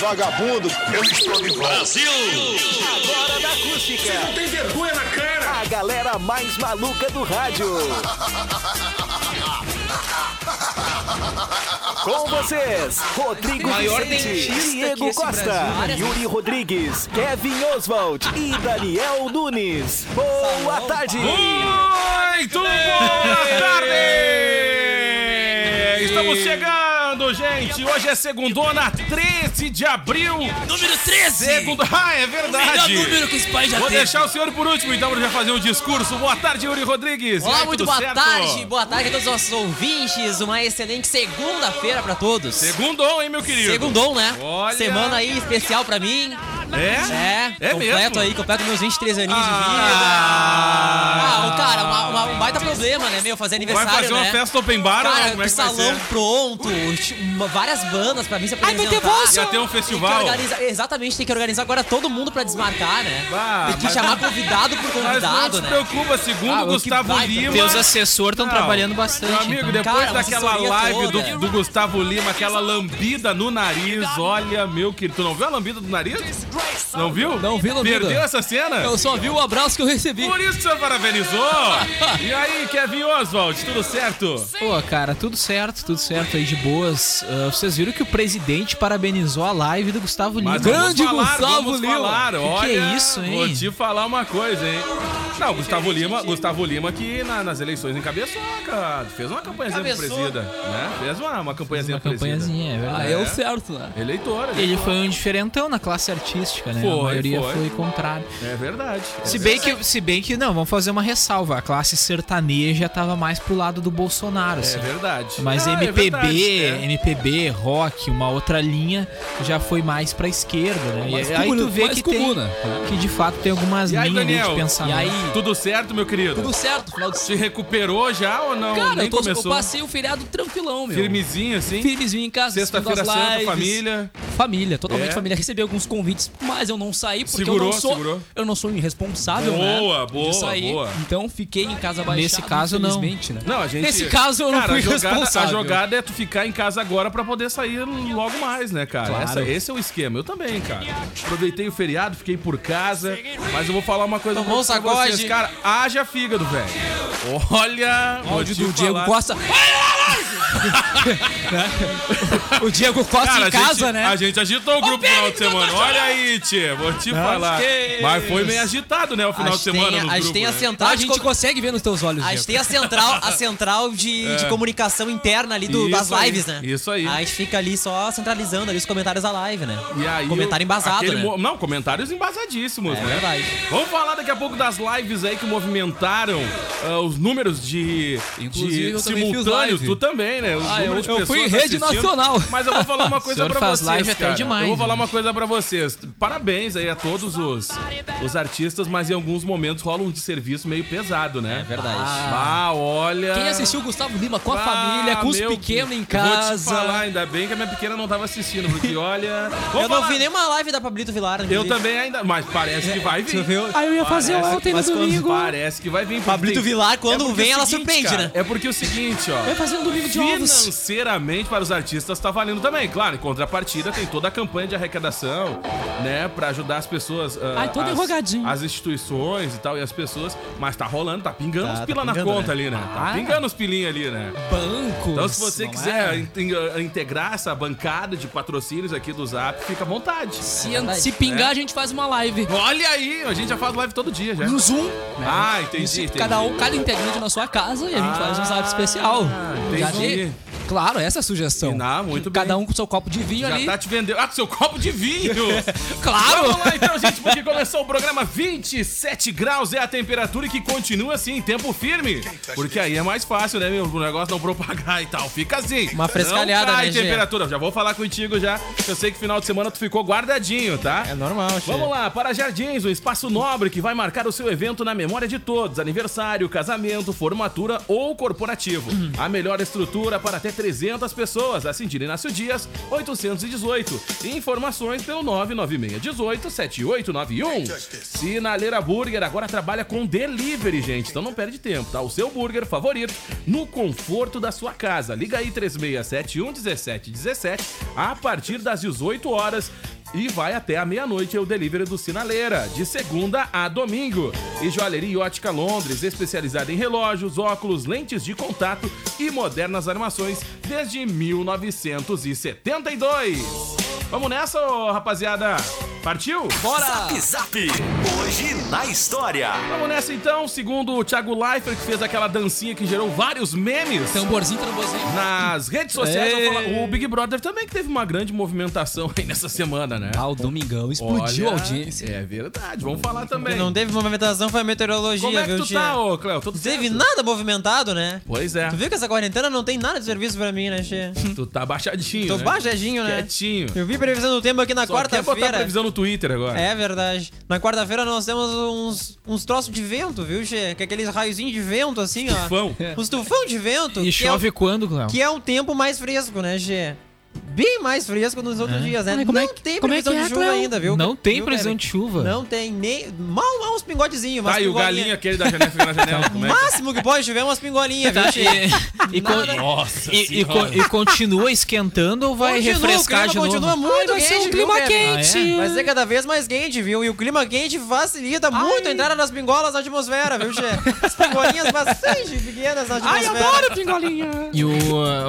Vagabundo, eu estou de volta. Agora da acústica. Tem vergonha na cara. A galera mais maluca do rádio. Com vocês, Rodrigo Maior Vicente, Diego Costa, Brasil. Yuri Rodrigues, Kevin Oswald e Daniel Nunes. Boa tarde! Muito boa tarde! Estamos chegando, gente. Hoje é segundona, 13 de abril. Número 13! Segundo... Ah, é O melhor verdade. número que esse país já Vou teve. deixar o senhor por último, então, pra já fazer um discurso. Boa tarde, Yuri Rodrigues. Olá, aí, muito boa certo? tarde, boa tarde a todos os nossos ouvintes. Uma excelente segunda-feira pra todos. Segundou, hein, meu querido? Segundou, né? Olha. Semana aí especial pra mim. É? É, É completo mesmo? aí, completo meus 23 aninhos de vida. Ah, Ah, cara, uma- uma- um baita problema, né, meu? Fazer Vai aniversário, fazer uma né? festa open bar Cara, como é vai salão ser? pronto, uma- várias bandas pra mim se apresentar. vai ter ter um Tem que festival. organizar- exatamente, tem que organizar agora todo mundo pra desmarcar, né? Ah, tem que mas- chamar convidado por Mas não convidado, se né? preocupa, segundo Ah, Gustavo. Lima... Teus assessores estão trabalhando bastante. Meu amigo, então. depois Cara, uma daquela live do, do Gustavo Lima, aquela lambida no nariz, olha, meu querido. Tu não viu a lambida do nariz? Não viu? Não vi lambida. Perdeu essa cena? Eu só vi o abraço que eu recebi. Por isso que o senhor parabenizou. e aí, Kevin Oswald, tudo certo? Pô, cara, tudo certo, tudo certo aí de boas. Ah, vocês viram que o presidente parabenizou a live do Gustavo Lima. Grande falar, Gustavo vamos Lima. falar. Que que Olha, é isso, hein? Vou te falar uma coisa, hein? Não, Gustavo Lima, Gustavo Lima que na- nas eleições encabeçou, cara. Fez uma campanhazinha pro presida, né? Fez uma, uma campanhazinha Uma pro presida. campanhazinha, é Ah, verdade. é o certo, né? Eleitora. Ele foi um diferentão na classe artística, né? Foi, a maioria foi. foi, contrário. É verdade. É Se bem, que, se bem que, não, vamos fazer uma ressalva. A classe sertaneja tava mais pro lado do Bolsonaro, É assim. verdade. Mas Ah, é MPB, verdade, é. MPB, rock, uma outra linha já foi mais pra esquerda, né? Mais e aí tu comuna- vê mais que tem, que de fato tem algumas E aí, linhas ali Daniel? de pensamento. E aí? Tudo certo, meu querido? Tudo certo, final de Se recuperou já ou não? Cara, Nem eu, tô, eu começou. passei o feriado tranquilão, meu. Firmezinho, assim? Firmezinho em casa, Sexta-feira santa, família. Família, totalmente É. família. Recebi alguns convites, mas eu não saí porque Segurou, eu não sou. segurou. Eu não sou irresponsável, né? Boa, boa, de sair. boa. Então fiquei em casa baixado. Nesse caso, não. infelizmente, Né? Não, a gente. Nesse caso, eu não cara, fui a jogada, responsável. A jogada é tu ficar em casa agora pra poder sair logo mais, né, cara? Claro. Essa- esse é o esquema. Eu também, cara. Aproveitei o feriado, fiquei por casa. Mas eu vou falar uma coisa Tomou pra sacode. vocês, cara. Haja fígado, velho. Olha. te do Diego. Costa. O Diego Costa Cara, em casa, gente, né? A gente agitou o grupo no final de semana. Olha aí, Vou te falar. que Mas foi meio agitado, né? O final de semana tem, no a gente grupo, tem a né? central A gente consegue ver nos teus olhos, A gente tem a central, a central de, de comunicação interna ali do- É. Das aí, lives, né? isso aí. A gente fica ali só centralizando ali os comentários da live, né? E aí, Comentário embasado, né? mo- Não, comentários embasadíssimos, É né? verdade. Vamos falar daqui a pouco das lives aí que movimentaram ah, os números de, Inclusive, de eu também fiz simultâneos. Tu também, né? Os Ah, eu- eu fui em rede nacional. Mas eu vou falar uma coisa pra vocês, live até cara. demais, Eu vou falar né? uma coisa pra vocês. Parabéns aí a todos os, os artistas, mas em alguns momentos rola um serviço meio pesado, né? É verdade. Ah, olha... Quem assistiu o Gustavo Lima com a Ah, família, com os meu, pequenos em Vou te casa. falar, ainda bem que a minha pequena não tava assistindo, porque olha... Vou Eu não falar- vi nenhuma live da Pablito Vilar. Eu inclusive. também ainda... Mas parece que vai vir. Tu viu? Ah, eu ia fazer Parece- ontem no domingo. Parece que vai vir. Pablito tem- Vilar, quando porque vem, é ela seguinte, surpreende, cara, né? É porque é o seguinte, ó. Eu ia fazer um domingo de ovos. Financeiramente para os artistas tá valendo também. Claro, em contrapartida tem toda a campanha de arrecadação, né, Pra ajudar as pessoas, ah, Ai, todo as, enrogadinho. as instituições e tal e as pessoas, mas tá rolando, tá pingando Tá, os tá pila na pingando, conta né? ali, né? Tá Ah. pingando os pilinhos ali, né? Bancos. Então, se você não quiser é? in- in- integrar essa bancada de patrocínios aqui do Zap, fica à vontade. Se, verdade. se pingar, a gente faz uma live. Olha aí, a gente já faz live todo dia já. No Zoom. né? Ah, entendi, Isso, entendi. Cada um, cada integrante na sua casa e a gente faz um zap especial. Ah, entendi. Já Claro, essa é a sugestão. Ah, muito bem. Cada um com seu copo de vinho Já ali. tá te vendendo. Ah, com seu copo de vinho! Claro! Vamos lá então, gente, porque começou o programa 27 graus é a temperatura e que continua assim, em tempo firme. Porque aí é mais fácil, né, meu? O negócio não propagar e tal. Fica assim. Uma frescalhada, não cai né, Gê? temperatura. Já vou falar contigo já. Eu sei que final de semana tu ficou guardadinho, tá? É normal, Che. Vamos lá, para Jardins, um espaço nobre que vai marcar o seu evento na memória de todos. Aniversário, casamento, formatura ou corporativo. A melhor estrutura para até 300 pessoas. Assim, Inácio Dias, 818. Informações pelo 996 18 7891. Sinaleira Burger agora trabalha com delivery, gente. Então não perde tempo, tá? O seu burger favorito no conforto da sua casa. Liga aí 3671 1717 a partir das 18 horas e vai até a meia-noite é o delivery do Sinaleira, de segunda a domingo. E Joalheria e Ótica Londres, especializada em relógios, óculos, lentes de contato e modernas armações desde 1972. Vamos nessa, ô, rapaziada? Partiu? Bora! Zap Zap. Hoje na história. Vamos nessa então, segundo o Thiago Leifert, que fez aquela dancinha que gerou vários memes. Tamborzinho, tamborzinho. Nas redes sociais, eu vou falar- o Big Brother também que teve uma grande movimentação aí nessa semana, né? Ah, o Domingão explodiu Olha, a audiência. É verdade, vamos falar também. Não teve movimentação, foi a meteorologia, Como é que viu, tu tia? tá, ô, Cléo? Tudo Não teve certo? nada movimentado, né? Pois é, Tu viu que essa quarentena não tem nada de serviço pra mim, né, Che? tu tá baixadinho, Tô né? baixadinho, né? Quietinho. Eu vi previsão do tempo aqui na Só quer botar quarta-feira. previsão no Twitter agora. É verdade. Na quarta-feira nós temos uns, uns troços de vento, viu, Che? Que é aqueles raiozinhos de vento, assim, ó. Fão. Uns tufão de vento. E é chove o- quando, Cléo? Que é um tempo mais fresco, né, Che? Bem mais fresco nos outros dias, né? Ai, como não é que- tem como é previsão que de é, chuva Cleo? ainda, viu? Não tem Viu, previsão de chuva. Não tem nem. Mal, mal uns pingotezinhos, Tá, e o galinho aquele da janela fica na janela, como O é que... máximo que pode chover é umas pingolinhas, viu, Tá, e, e, Nada. Nossa e- e senhora. con- e continua esquentando ou vai Continua, refrescar de novo? continua muito vai ser quente, um clima viu, quente. Ah, é? Vai ser cada vez mais quente, viu? E o clima quente facilita muito a entrada das pingolas na atmosfera, viu, Che? As pingolinhas bastante pequenas na Ai, atmosfera. adoro pingolinha. E o,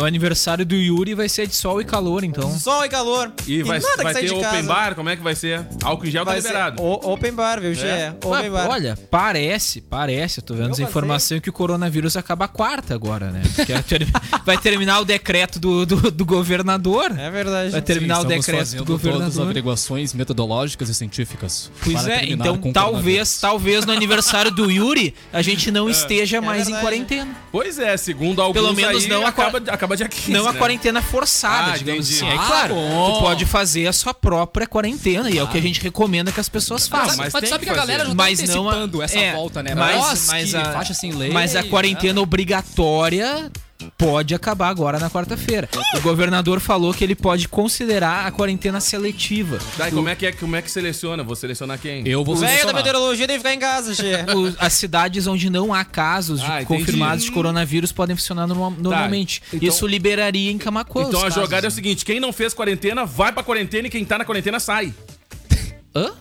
o aniversário do Yuri vai ser de sol e calor, então. Sol e calor. E vai, nada vai que sai ter de open casa. bar, como é que vai ser? Álcool em gel tá Vai ser liberado. o- open bar, viu, Che? É? Open bar. olha, parece, parece, eu tô vendo Eu informações que o coronavírus acaba quarta agora, né? É vai terminar o decreto do, do, do governador. É verdade. Vai terminar o Estamos decreto do todas as governador. averiguações metodológicas e científicas. Pois para é, então com o talvez, talvez no aniversário do Yuri a gente não esteja mais em verdade. quarentena. Pois é, segundo alguns Pelo menos aí, não a acaba, acaba dia 15, Não a né? quarentena forçada, Ah, digamos entendi. É Ah, claro, bom. tu pode fazer a sua própria quarentena e é o que a gente recomenda que as pessoas façam. mas Mas tem tu sabe que que a galera já tá mas não a- antecipando essa é, volta, né? Mas, mas que a, faixa sem lei. mas a quarentena né? obrigatória pode acabar agora na quarta-feira. O governador falou que ele pode considerar a quarentena seletiva. Tá, e como é que é, como é que seleciona? Vou selecionar quem? Eu vou O velho da selecionar. meteorologia tem que ficar em casa, Che. O- as cidades onde não há casos de Ah, entendi. confirmados de coronavírus podem funcionar norma- normalmente. então- Isso liberaria em Camacuã. Então os a jogada é o seguinte, quem não fez quarentena, vai pra quarentena e quem tá na quarentena sai. Hã?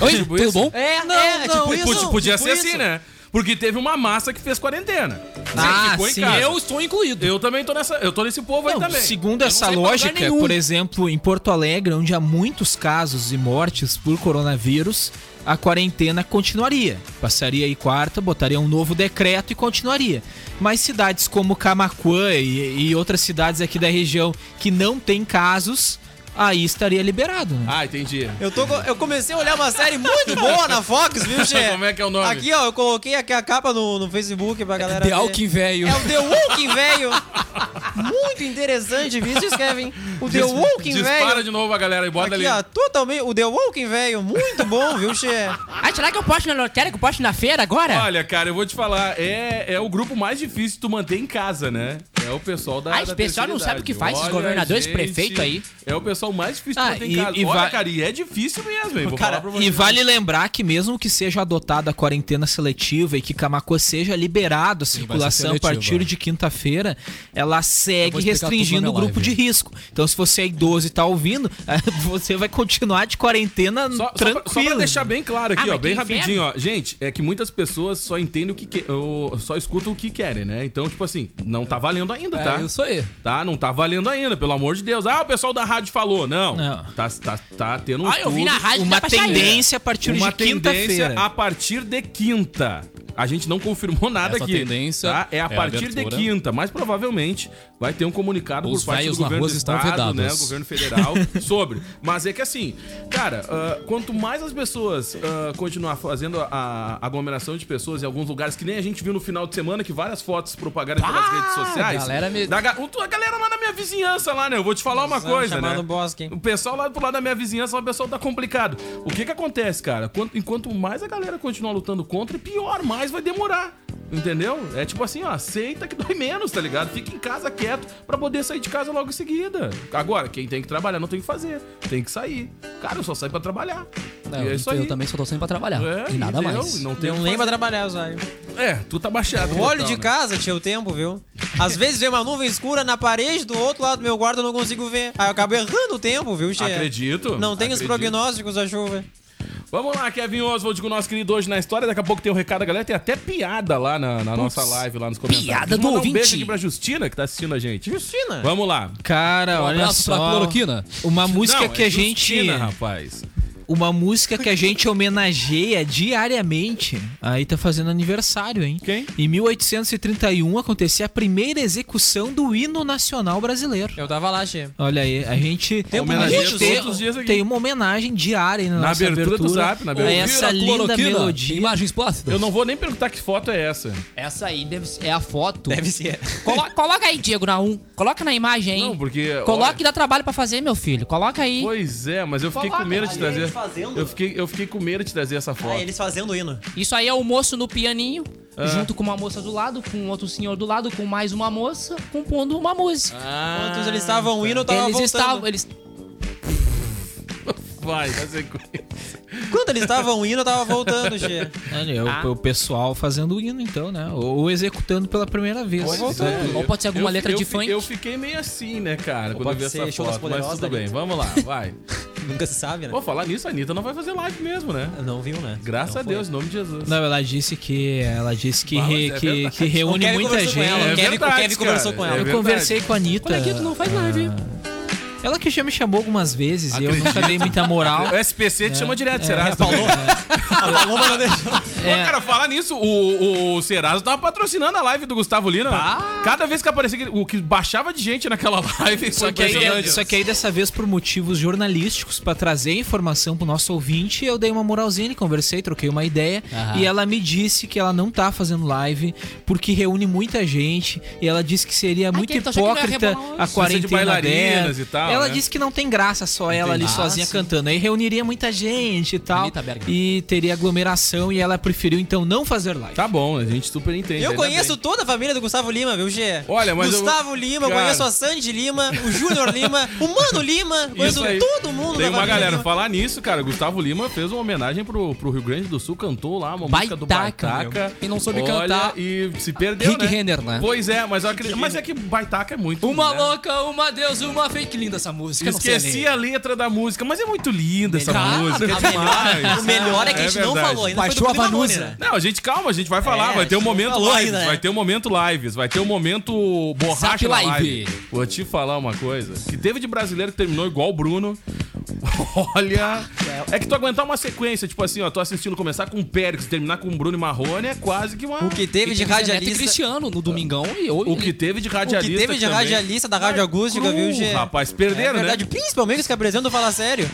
Oi, Tipo tudo isso? bom? É, Não, é, não, tipo isso. podia, podia tipo ser isso. assim, né? Porque teve uma massa que fez quarentena. Ah, sim. casa. Eu estou incluído. Eu também tô nessa, eu tô nesse povo aí Não, também. segundo essa lógica, nenhum. por exemplo, em Porto Alegre, onde há muitos casos e mortes por coronavírus, a quarentena continuaria. Passaria aí quarta, botaria um novo decreto e continuaria. Mas cidades como Camacuã e, e outras cidades aqui da região que não tem casos, aí estaria liberado. Né? Ah, entendi. Eu, tô, eu comecei a olhar uma série muito boa na Fox, viu, Che? Como é que é o nome? Aqui, ó, eu coloquei aqui a capa no, no Facebook pra galera The ver. Alckmin velho. É o The Walking velho. Muito interessante, viu, Kevin? O The Walking Dispara velho. de novo a galera e bota Aqui, ali. ó, totalmente. O The Walking velho, muito bom, viu, Che? Ah, será que eu posto na loteria, que eu posto na feira agora? Olha, cara, eu vou te falar, é, é o grupo mais difícil de tu manter em casa, né? É o pessoal da. Ah, esse da pessoal não sabe o que faz, esses Olha, governadores, gente, prefeito aí. É o pessoal mais difícil de Ah, manter e- em casa. e Olha, vai- cara, e é difícil mesmo, hein? Vou Cara, falar pra você. E vale lembrar que mesmo que seja adotada a quarentena seletiva e que Camacuã seja liberado a circulação a partir de quinta-feira, ela segue restringindo o grupo de live. risco. Então se você é idoso e tá ouvindo, você vai continuar de quarentena Só, só, pra, tranquilo. só pra deixar bem claro aqui, Ah, ó, bem que rapidinho, ó. Gente, é que muitas pessoas só entendem o que, que ou só escutam o que querem, né? Então, tipo assim, não tá valendo ainda, tá? É isso aí. Tá? Não tá valendo ainda, pelo amor de Deus. Ah, o pessoal da rádio falou. Não. Não. Tá, tá, tá tendo um Ah, eu vi na rádio uma tendência a partir uma de tendência quinta-feira. a partir de quinta. A gente não confirmou nada Essa aqui. tendência tá? É a é a partir de quinta, mas provavelmente vai ter um comunicado Os por parte do governo do estado, vedados. né, o governo federal sobre. Mas é que assim, cara, ah, quanto mais as pessoas ah, continuar fazendo a aglomeração de pessoas em alguns lugares que nem a gente viu no final de semana que várias fotos propagaram pelas redes sociais. galera me- da a galera lá na minha vizinhança lá, né? Eu vou te falar uma coisa, né? o Bosque? O pessoal lá pro lado da minha vizinhança, o pessoal tá complicado. O que que acontece, cara? Quanto- enquanto mais a galera continuar lutando contra, pior, mais vai demorar. Entendeu? É tipo assim, ó, aceita que dói menos, tá ligado? Fica em casa quieto pra poder sair de casa logo em seguida. Agora, quem tem que trabalhar não tem que fazer. Tem que sair. Cara, eu só saio pra trabalhar. Não, e é isso eu aí. também só tô saindo pra trabalhar. É, e nada entendeu? mais. Não tem que nem pra trabalhar, Zóio. É, tu tá baixado. O olho total, de né? casa tinha o tempo, viu? Às vezes vem uma nuvem escura na parede do outro lado do meu quarto eu não consigo ver. Aí eu acabo errando o tempo, viu, Che? Acredito. Não tem os acredito. prognósticos da chuva. Vamos lá, Kevin Oswald com o nosso querido hoje na história. Daqui a pouco tem um recado galera. Tem até piada lá na, na nossa live, lá nos comentários. piada do mandar um ouvinte. beijo aqui pra Justina, que tá assistindo a gente. Justina. Vamos lá. Cara, Um olha abraço pra só. cloroquina. Uma música Não, que é a gente. Justina, rapaz. Uma música que a gente homenageia diariamente. Aí tá fazendo aniversário, hein? Quem? Em 1831 acontecia a primeira execução do hino nacional brasileiro. Eu tava lá, Che. Olha aí, a gente, a Homenageia gente todos tem, os dias aqui. tem uma homenagem diária aí na, Na nossa abertura do abertura, Zap, na abertura. essa Ouvir a linda melodia. Imagens plácidas. Eu não vou nem perguntar que foto é essa. Essa aí deve ser, é a foto. Deve ser. Colo- coloca aí, Diego, na 1. Coloca na imagem aí. Não, porque. Coloca olha, que dá trabalho pra fazer, meu filho. Coloca aí. Pois é, mas eu fiquei com medo de trazer. Fazendo. Eu fiquei, eu fiquei com medo de trazer essa foto. Ah, eles fazendo o hino. Isso aí é o moço no pianinho, Ah. junto com uma moça do lado, com outro senhor do lado, com mais uma moça, compondo uma música. Ah, Enquanto eles estavam hino, eu tava eles voltando. estavam. Eles, vai, vai sequência. Enquanto eles estavam indo, eu tava voltando, Che. Olha, o- Ah. o, pessoal fazendo o hino, então, né? Ou, ou executando pela primeira vez. É. Ou pode ser alguma Eu- letra eu de fi- funk. Eu fiquei meio assim, né, cara, quando eu pode vi ser essa foto. Mas tudo bem, vamos lá, vai. Nunca se sabe, né? Vou falar nisso, a Anitta não vai fazer live mesmo, né? Não viu, né? Graças Não a foi. Deus, em nome de Jesus. Não, ela disse que ela disse que, Ah, re- é que, verdade. que reúne muita conversou com ela, gente. o Kevin- o Kevin conversou com ela. é Eu verdade. conversei com a Anitta. Coleguinha, tu não faz live. Ela que já me chamou algumas vezes e eu nunca dei muita moral. O SPC te chama direto, É, Serasa. falou. A Paloma não deixou. Ô, cara, falar nisso, o, o Serasa tava patrocinando a live do Gustavo Lina. Cada vez que aparecia, o que baixava de gente naquela live. Só foi que, aí, impressionante. só que aí dessa vez por motivos jornalísticos pra trazer informação pro nosso ouvinte, eu dei uma moralzinha e conversei, troquei uma ideia Aham. e ela me disse que ela não tá fazendo live porque reúne muita gente e ela disse que seria muito que ele tá hipócrita a de quarentena bailarinas dela. e tal, ela né? disse que não tem graça só ela ali Entendi. sozinha Ah, sim. cantando. Aí reuniria muita gente e tal e teria aglomeração e ela preferiu então não fazer live. Tá bom, a gente super entende. Eu conheço bem. toda a família do Gustavo Lima, viu, Gê? Olha, mas eu- Gustavo Lima, Cara. conheço a Sandy Lima, o Júnior Lima, o Mano Lima, conheço Isso aí. todo mundo Tem da uma galera, Lima. falar nisso, cara, Gustavo Lima fez uma homenagem pro, pro Rio Grande do Sul, cantou lá uma música do Baitaca, Baitaca. meu. Quem não soube Olha, cantar- E se perdeu, Rick né? Renner, né? Pois é, mas, eu acredito, mas é que Baitaca é muito... Uma né? louca, uma deusa, uma fake linda essa música. não Esqueci a letra da música, mas é muito linda essa Ah, música. é demais. O melhor é que a gente não verdade. falou ainda. Baixou foi do a Vanusa. Né? Não, a gente, calma, a gente vai falar. É, vai ter um momento lives. ainda, né? Vai ter um momento lives. Vai ter um momento borracha live. live. Vou te falar uma coisa. Que teve de brasileiro que terminou igual o Bruno. Olha. É que tu aguentar uma sequência, tipo assim, ó, tô assistindo começar com o Pérez, terminar com o Bruno e Marrone é quase que uma. O que teve de e radialista... Cristiano no Domingão e hoje. O que teve de O que radialista. teve de radialista da Rádio Acústica, viu, Gê? Rapaz, perderam, é verdade, né? principalmente que apresentam Fala Sério.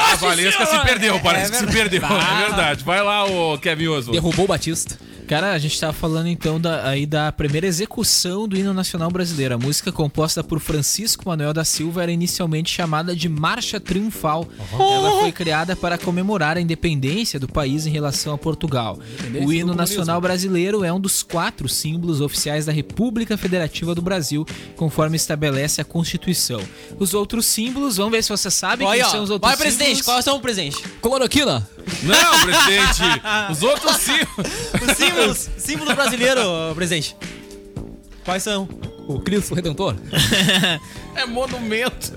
A Valesca se perdeu, parece que se perdeu. Ah. É verdade. Vai lá, ô Kevin Oswald. Derrubou o Batista. Cara, a gente tava falando então da, aí da primeira execução do hino nacional brasileiro. A música composta por Francisco Manuel da Silva era inicialmente chamada de Marcha Triunfal. Ela foi criada para comemorar a independência do país em relação a Portugal. O hino nacional brasileiro é um dos quatro símbolos oficiais da República Federativa do Brasil, conforme estabelece a Constituição. Os outros símbolos, vamos ver se você sabe Olha, quem ó. são os outros Vai, presidente, símbolos. quais são o presidente? Cloroquina. Não, presidente. Os outros sim. Os símbolos, símbolo brasileiro, presidente. Quais são? O Cristo Redentor. É monumento.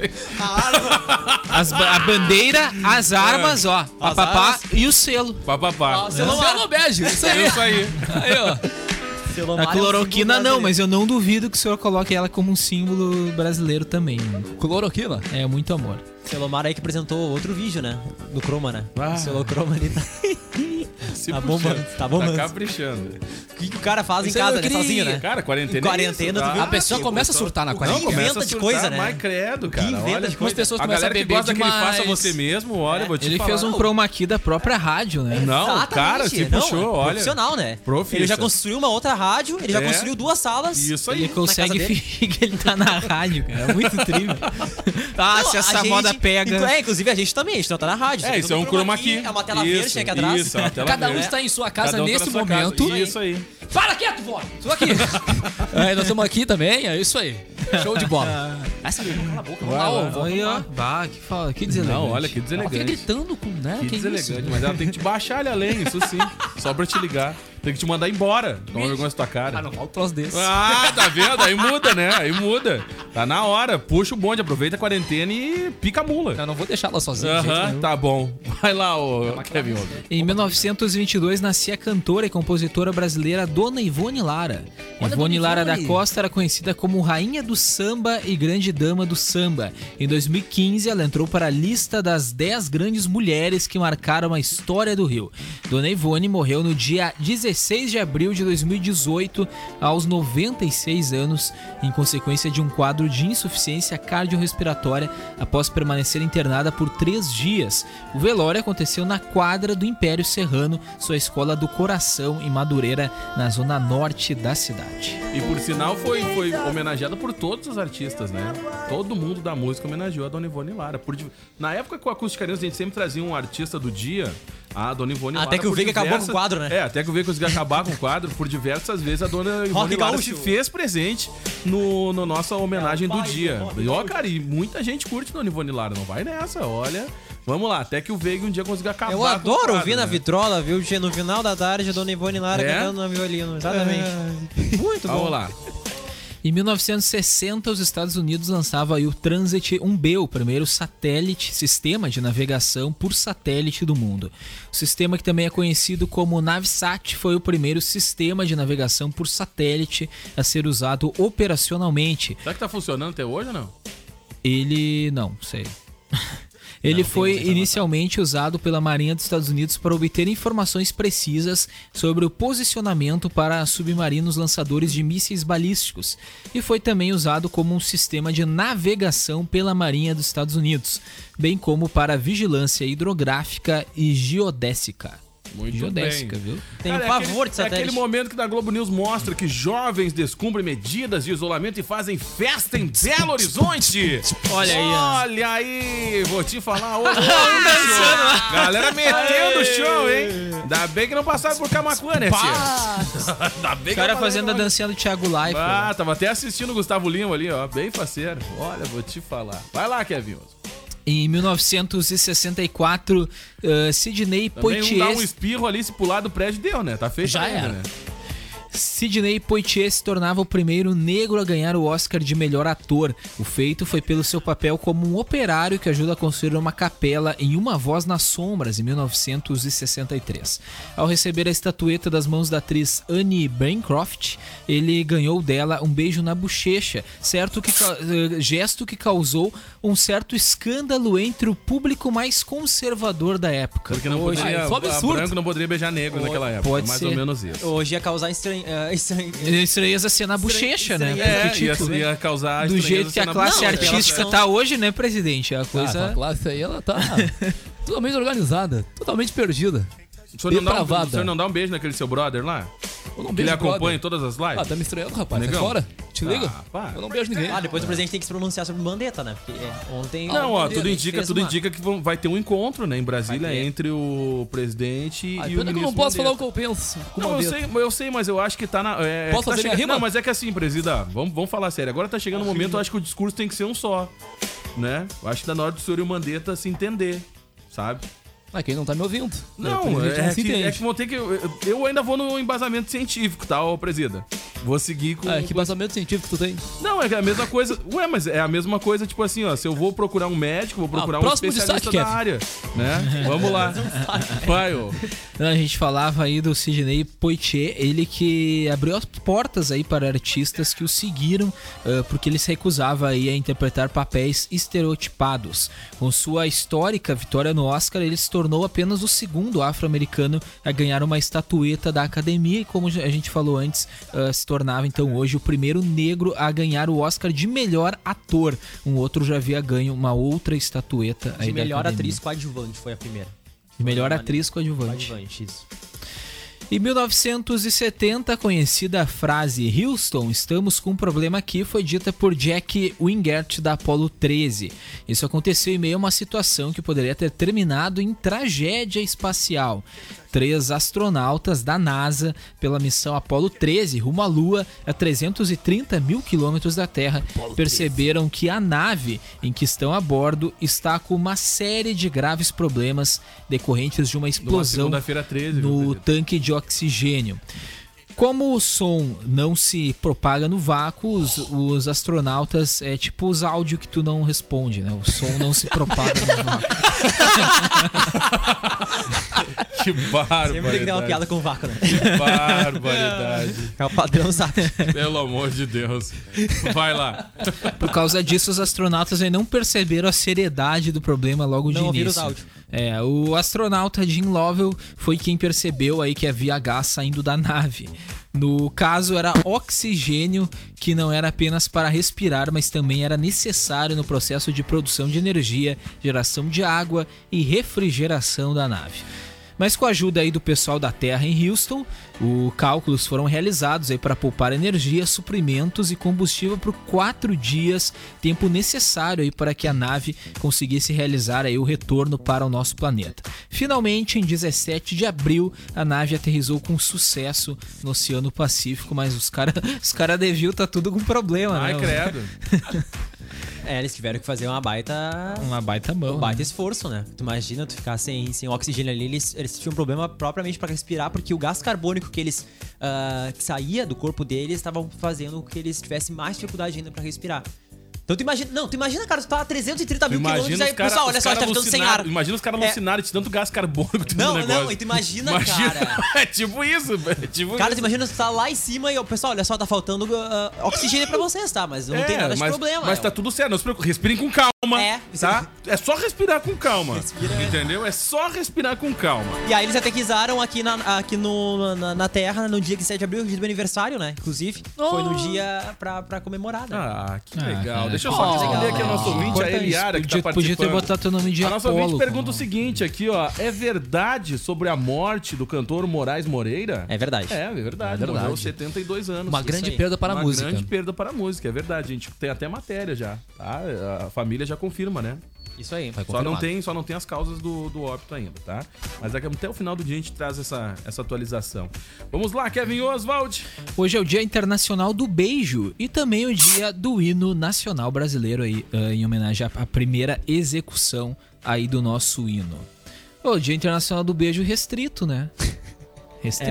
As ba- a bandeira, as armas, ó, papapá armas. e o selo. Papapá. Selo bege. Isso aí. Isso aí. Aí, ó. A cloroquina não, mas eu não duvido que o senhor coloque ela como um símbolo brasileiro também. Cloroquina. É muito amor. Celomar aí que apresentou outro vídeo, né? No Chroma, né? Ah. O Celochroma ali tá. Se Tá bombando, tá bombando. Tá caprichando. O que, que o cara faz em Isso eu casa, né? Sozinho, né? Cara, quarentena Em quarentena, é isso. tu viu? A pessoa começa a surtar na Não, quarentena. começa inventa a de coisa, né? Mas credo, cara. inventa olha, de coisa. As pessoas a galera a que beber gosta daquele demais. faça você mesmo, olha, vou te Ele falar. fez um chroma key da própria rádio, né? Não, Exatamente. cara, se Não, puxou, é olha. Profissional, né? Profissa. Ele já construiu uma outra rádio, ele já É. construiu duas salas. Isso Ele aí. consegue casa dele. fingir que ele tá na rádio, cara. É muito incrível. Ah, Não, se essa moda pega. É, inclusive a gente também, a gente não tá na rádio. É, Tá isso é um chroma key. É uma tela Isso, verde aqui atrás. Isso, é uma tela Cada um está em sua casa um tá nesse momento. casa. Isso aí. Fala quieto, vó! Tô aqui. é, nós estamos aqui também, é isso aí. Show de bola. Essa cala a boca, vamos lá, ô, vó. Aí, ó. Bah, que, fala, que deselegante. Não, olha que Ela fica deselegante. gritando com, né? Que Que isso? deselegante, mas ela tem que te baixar ali além, isso sim. Só pra te ligar. Tem que te mandar embora. Toma vergonha na tua cara. Ah, não, um troço desse. Ah, tá vendo? Aí muda, né? Aí muda. Tá na hora. Puxa o bonde, aproveita a quarentena e pica a mula. Eu não vou deixar ela sozinha. Aham, nenhum. tá bom. Vai lá, ô Kevin. Ovo. Em 1922 nascia a cantora e compositora brasileira Dona Ivone Lara. Olha, Ivone Lara da. Costa era conhecida como Rainha do Samba e Grande Dama do Samba. Em 2015, ela entrou para a lista das 10 grandes mulheres que marcaram a história do Rio. Dona Ivone morreu no dia 16 de abril de 2018, aos 96 anos, em consequência de um quadro de insuficiência cardiorrespiratória após permanecer internada por três dias. O velório aconteceu na quadra do Império Serrano, sua escola do coração em Madureira, na zona norte da cidade. E por sinal foi, foi homenageada por todos os artistas, né? Todo mundo da música homenageou a Dona Ivone Lara. Por Na época com a Acústica a gente sempre trazia um artista do dia, a Dona Ivone Lara. Até que o Veiga acabou com o quadro, né? É, até que o Veiga conseguiu acabar com o quadro. Por diversas vezes a Dona Ivone Lara se fez presente no, no nossa homenagem do dia. E ó, cara, e muita gente curte Dona Ivone Lara. Não vai nessa, olha. Vamos lá, até que o Veiga um dia conseguiu acabar Eu com o adoro quadro, ouvir na né? vitrola, viu? No final da tarde, a Dona Ivone Lara É? cantando no violino. Exatamente. Muito bom. Vamos lá. Em 1960, os Estados Unidos lançavam aí o Transit 1B, o primeiro satélite, sistema de navegação por satélite do mundo. O sistema que também é conhecido como Navsat foi o primeiro sistema de navegação por satélite a ser usado operacionalmente. Será que tá funcionando até hoje ou não? Ele. Não, sei. Ele foi inicialmente usado pela Marinha dos Estados Unidos para obter informações precisas sobre o posicionamento para submarinos lançadores de mísseis balísticos e foi também usado como um sistema de navegação pela Marinha dos Estados Unidos, bem como para vigilância hidrográfica e geodésica. Muito geodésica, bem. viu? Tem Cara, é pavor aquele- de satélite. É aquele momento que da Globo News mostra que jovens descumprem medidas de isolamento e fazem festa em Belo Horizonte. Olha aí, ó. Olha aí, vou te falar. Ô, show. Galera meteu no show, hein? Ainda bem que não passaram por Camacuã, né, tia? Ainda bem O cara fazendo a dancinha do Thiago Leifert. Ah, tava até assistindo o Gustavo Lima ali, ó. Bem faceiro. Olha, vou te falar. Vai lá, Kevin. Em 1964, uh, Sidney Também um dá um Poitier espirro ali, se pular do prédio, deu, né? Tá feito Já era. né? Sidney Poitier se tornava o primeiro negro a ganhar o Oscar de melhor ator. O feito foi pelo seu papel como um operário que ajuda a construir uma capela em Uma Voz nas Sombras, em 1963. Ao receber a estatueta das mãos da atriz Annie Bancroft, ele ganhou dela um beijo na bochecha, certo que, eh, gesto que causou um certo escândalo entre o público mais conservador da época. Porque não Hoje, poderia. é branco não poderia beijar negro naquela época. pode mais ser. ou menos isso. Hoje ia causar estranho. Eh, estranho- Estranhas a ser na bochecha, né? estranheza. É, Porque, ia, tipo, ia causar do estranheza jeito que a classe Não, artística elas tá hoje, né, presidente? A Ah, coisa. a classe aí, ela tá totalmente organizada, totalmente perdida. O senhor, não dá um, o senhor não dá um beijo naquele seu brother lá? Eu não Que ele beijo acompanha brother. em todas as lives? Ah, tá me estranhando, rapaz. Negão? fora. Te liga. Ah, pá. eu não beijo ninguém. Ah, depois o presidente tem que se pronunciar sobre Mandetta, né? Porque é, ontem. Não, ó, tudo indica, tudo uma- indica que vão- vai ter um encontro, né, em Brasília entre o presidente Ah, e o pena que eu ministro. não posso falar o Mandetta. que eu penso. Com Não, eu Mandetta. sei, eu sei, mas eu acho que tá na. É, Posso tá fazer chegando- rima? Não, mas é que assim, presida, vamos, vamos falar sério. Agora tá chegando o momento, eu acho que o discurso tem que ser um só. Né? Eu acho que tá na hora do senhor e o Mandetta se entender, sabe? Ah, quem não tá me ouvindo? Não, é, não se que, entende. é que vão ter que. Eu, eu ainda vou no embasamento científico, tá, ô presida? Vou seguir com. Ah, que vazamento científico tu tem? Não, é é a mesma coisa. Ué, mas é a mesma coisa, tipo assim, ó. Se eu vou procurar um médico, vou procurar um próximo especialista destaque, da área. Né? Vamos lá. Vai, ô. A gente falava aí do Sidney Poitier, ele que abriu as portas aí para artistas que o seguiram, ah, porque ele se recusava aí a interpretar papéis estereotipados. Com sua histórica vitória no Oscar, ele se tornou apenas o segundo afro-americano a ganhar uma estatueta da academia e como a gente falou antes, ah, se tornava então hoje o primeiro negro a ganhar o Oscar de melhor ator. Um outro já havia ganho uma outra estatueta aí De melhor atriz coadjuvante foi a primeira. De melhor atriz coadjuvante. Coadjuvante, isso. Em 1970, a conhecida frase Houston, estamos com um problema aqui, foi dita por Jack Wingert da Apollo 13. Isso aconteceu em meio a uma situação que poderia ter terminado em tragédia espacial. Três astronautas da NASA, pela missão Apollo 13 rumo à Lua, a 330 mil quilômetros da Terra, perceberam que a nave em que estão a bordo está com uma série de graves problemas decorrentes de uma explosão segunda-feira 13. viu, no tanque de oxigênio. Como o som não se propaga no vácuo, os, os astronautas é tipo os áudios que tu não responde, né? O som não se propaga no vácuo. Que barbaridade. Sempre tem que dar uma piada com o vácuo, né? Barbaridade. É o padrão sabe? Pelo amor de Deus. Vai lá. Por causa disso, os astronautas aí não perceberam a seriedade do problema logo de Não ouviram início. os áudios. É, o astronauta Jim Lovell foi quem percebeu aí que havia gás saindo da nave. No caso, era oxigênio que não era apenas para respirar, mas também era necessário no processo de produção de energia, geração de água e refrigeração da nave. Mas com a ajuda aí do pessoal da Terra em Houston, os cálculos foram realizados aí para poupar energia, suprimentos e combustível por quatro dias, tempo necessário aí para que a nave conseguisse realizar aí o retorno para o nosso planeta. Finalmente, em 17 de abril, a nave aterrizou com sucesso no Oceano Pacífico, mas os caras os cara deviam tá tudo com problema, Ai, né? credo. É, eles tiveram que fazer uma baita. Uma baita mão. Um baita né? esforço, né? Tu imagina tu ficar sem, sem oxigênio ali, eles, eles tinham um problema propriamente pra respirar, porque o gás carbônico que eles ah, que saía do corpo deles estava fazendo com que eles tivessem mais dificuldade ainda pra respirar. Então tu imagina, não, tu imagina, cara, tu tá a 330 mil quilômetros Imagina aí, os caras. pessoal, olha só, a gente tá ficando sem ar. Imagina os caras É. alucinarem de tanto gás carbônico Não, negócio. não, e tu imagina, cara. é tipo isso, é tipo Cara, tu isso. imagina tu tá lá em cima e o pessoal, olha só, tá faltando ah, oxigênio pra vocês, tá? Mas não É, tem nada de mas, problema. Mas é tá tudo certo, não se preocupe. Respirem com calma. É. Tá? É só respirar com calma. Respira- Entendeu? É só respirar com calma. E aí eles aterrizaram aqui, na, aqui no, na, na Terra no dia que 7 de abril, dia do meu aniversário, né? Inclusive, foi no dia pra, pra comemorar, né? Ah, que Ah, legal. Deixa eu só ler aqui a nossa ouvinte, a. Eliara, que tá Podia- participando. Podia ter botado teu nome de A nossa ouvinte pergunta o seguinte aqui, ó. É verdade sobre a morte do cantor Moraes Moreira? É verdade. É, é verdade. É verdade. Morreu aos 72 anos. Uma grande perda para a Uma música. grande perda para a música, é verdade. A gente tem até matéria já, tá? A família já confirma, né? Isso aí. Vai Só não, tem, só não tem as causas do, do óbito ainda, tá? Mas daqui até o final do dia a gente traz essa, essa atualização. Vamos lá, Kevin Oswald. Hoje é o Dia Internacional do Beijo e também o dia do hino nacional brasileiro aí, ah, em homenagem à, primeira execução aí do nosso hino. O Dia Internacional do Beijo restrito, né? Restrito.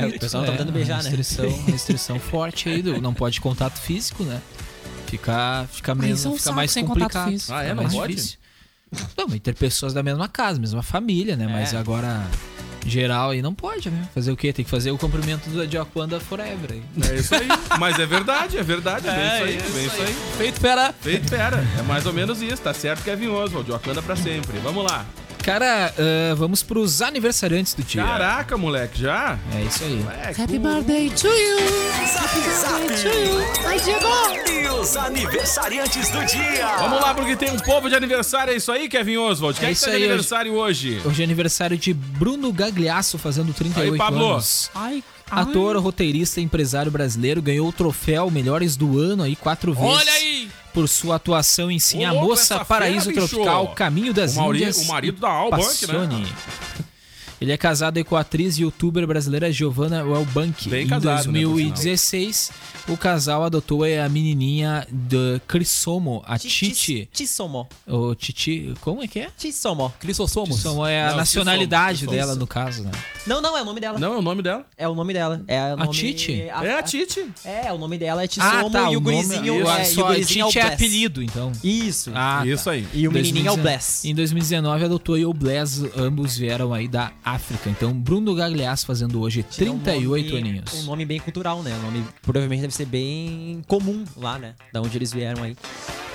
É, o pessoal tá podendo beijar, né? restrição, Restrição forte aí, do, não pode contato físico, né? Fica, fica, menos, é um fica mais complicado. Ah, é? Não mais pode? difícil. Não, mas ter pessoas da mesma casa, mesma família, né? Mas É. agora, geral aí não pode, né? Fazer o quê? Tem que fazer o cumprimento do de Aquanda Forever aí. É isso aí. Mas é verdade, é verdade. É, bem isso aí, bem isso aí. Feito, pera. Feito, pera. É mais ou menos isso. Tá certo, Kevin Oswald. Wakanda pra sempre. Vamos lá. Cara, ah, vamos pros aniversariantes do dia. Caraca, moleque, já? É isso aí. É, Happy cu- birthday to you! Happy birthday to you! Ai, Diego! E os aniversariantes do dia. Vamos lá, porque tem um povo de aniversário. É isso aí, Kevin Oswald? Quem É é que isso tá de aí, aniversário hoje? Hoje é aniversário de Bruno Gagliasso, fazendo 38 Aí, Pablo. anos. Ai, ai. Ator, roteirista e empresário brasileiro, ganhou o troféu Melhores do Ano aí quatro vezes. Olha aí! Por sua atuação em Sim, Ô, A Moça Paraíso fera. Tropical, Caminho das O Mauri- Índias. o marido da Albank, né? Ele é casado com a atriz e youtuber brasileira Giovanna Welbank. Bem em casado, né, por 2016, o casal adotou a menininha do Crisomo, a Titi. Tissomo. O Titi, como é que é? Tissomo. Clissossomos. Crisomo é a Não, nacionalidade Tissomo, dela, Tissomo. no caso, né? Não, não, é o nome dela. Não, é o nome dela. É o nome dela. É o nome... Titi? É a Titi. É, o nome dela é Tissomo tá, e o nome- gurizinho isso, é, e só o gurizinho Titi é é o apelido, então. Isso. Ah, tá. Isso aí. E o menininho é o 2019 Bless. Em 2019 adotou aí o Bless, ambos vieram aí da África. Então, Bruno Gagliasso fazendo hoje É um 38 nome- aninhos. Um nome bem cultural, né? Um nome provavelmente deve ser bem comum lá, né? Da onde eles vieram aí.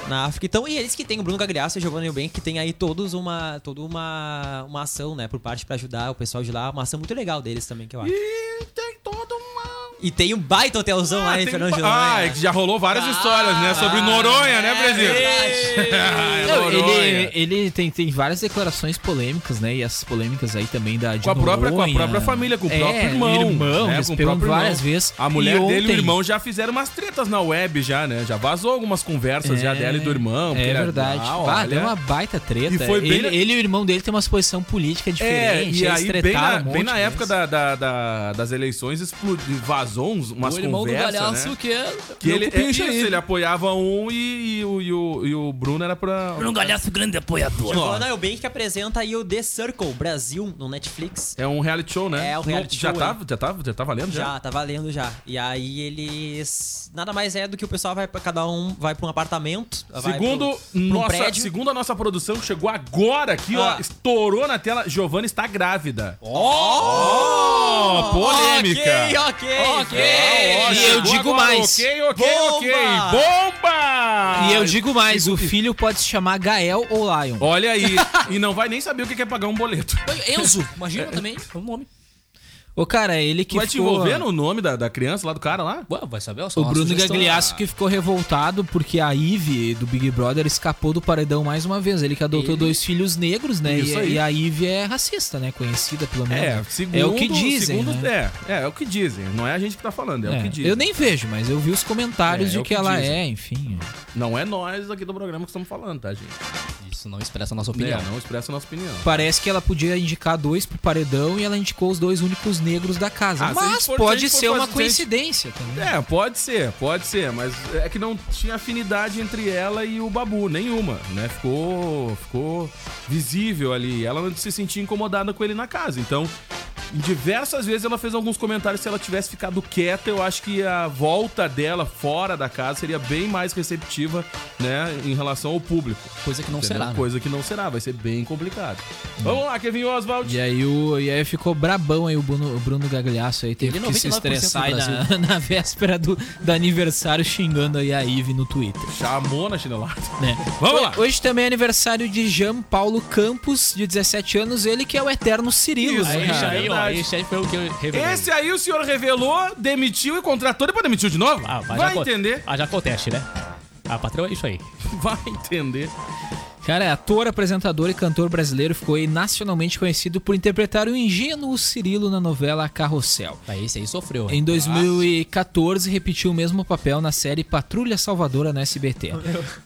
Na África. Então, e eles que tem o Bruno Gagliasso e o Giovanni Eubank, que tem aí todos uma, toda uma, uma ação, né? Por parte pra ajudar o pessoal de lá. Uma ação muito legal deles também, que eu acho. E tem todo uma. E tem um baita hotelzão lá em Fernando de um- Ah, Noronha. é que já rolou várias histórias, né? Sobre Noronha, né, Brasil? É, Não, Noronha. ele ele tem, tem várias declarações polêmicas, né? E essas polêmicas aí também da de Com a, própria, com a Noronha. própria família, com o É, próprio irmão. irmão, né? respondeu várias vezes. A mulher E dele e o ontem- irmão já fizeram umas tretas na web já, né? Já vazou algumas conversas já dela e do irmão. É verdade. Ah, olha. deu uma baita treta. E foi bem ele, ele e o irmão dele tem uma posição política É, diferente. e aí, bem na, um bem na de época vezes. da, da- da- das eleições, explodiu, vazou uns, umas o irmão do Galhaço né? que é... Que ele, é isso, ele apoiava um e, e o, e, o, e o Bruno era pra... Um galhaço grande apoiador. Giovanna Eubank que apresenta aí o The Circle Brasil no Netflix. É um reality show, né? É, um reality já show, Tá, é. já, tá, já tá valendo já? Já, tá valendo já. E aí eles. Nada mais é do que o pessoal vai pra cada um, vai pra um apartamento. vai Segundo, pro- um nossa, prédio. segundo a nossa produção, que chegou agora aqui, Ah. ó, estourou na tela, Giovanna está grávida. Oh! polêmica! Ok, ok. Ok. Ah, E eu digo agora, mais. Ok, ok, ok. Bomba! Bomba! E eu digo mais, o filho pode se chamar Gael ou Lion. Olha aí, e não vai nem saber o que é pagar um boleto. Enzo, imagina também, é um nome. Ô, cara, ele que vai te ficou... envolver no nome da, da criança lá do cara lá? Ué, vai saber, só O Bruno sugestão. Gagliasso que ficou revoltado porque a Ivy do Big Brother escapou do paredão mais uma vez. Ele que adotou Ele- dois filhos negros, né? Isso E, aí. e a Ivy é racista, né? Conhecida pelo menos. É, segundo, é o que dizem. segundo- né? é, é, é o que dizem. Não é a gente que tá falando, é, É, o que dizem. eu nem vejo, mas eu vi os comentários É, é de o que, que ela dizem. é, enfim. Não é nós aqui do programa que estamos falando, tá, gente? Isso não expressa a nossa opinião. É, não expressa a nossa opinião. Parece que ela podia indicar dois pro paredão e ela indicou os dois únicos negros da casa. Ah, se mas for- se pode for ser uma se gente- coincidência também. É, pode ser, pode ser, mas é que não tinha afinidade entre ela e o Babu, nenhuma, né? Ficou, ficou visível ali. Ela não se sentia incomodada com ele na casa. Então, diversas vezes ela fez alguns comentários. Se ela tivesse ficado quieta, eu acho que a volta dela fora da casa seria bem mais receptiva, né? Em relação ao público. Coisa que não Entendeu? será. né? Coisa que não será, vai ser bem complicado. Vamos lá, Kevin Oswald. E aí, o, e aí ficou brabão aí o Bruno, o Bruno Gagliasso aí, teve que se 99% estressar na, na véspera do, do aniversário xingando aí a Ivy no Twitter. Chamou na chinelada. né? Vamos lá. Hoje também é aniversário de Jean Paulo Campos, de 17 anos, ele que é o eterno Cirilo. Isso, né, Aí, cara? aí, ó, verdade. esse aí foi o que eu revelei. Esse aí o senhor revelou, demitiu e contratou, depois demitiu de novo? Ah, já Vai aconte- entender. Ah, já acontece, né? Ah, patrão, é isso aí. Vai entender. Cara, é ator, apresentador e cantor brasileiro, ficou aí nacionalmente conhecido por interpretar o ingênuo Cirilo na novela Carrossel. Ah, esse aí sofreu. Em 2014, repetiu o mesmo papel na série Patrulha Salvadora na SBT.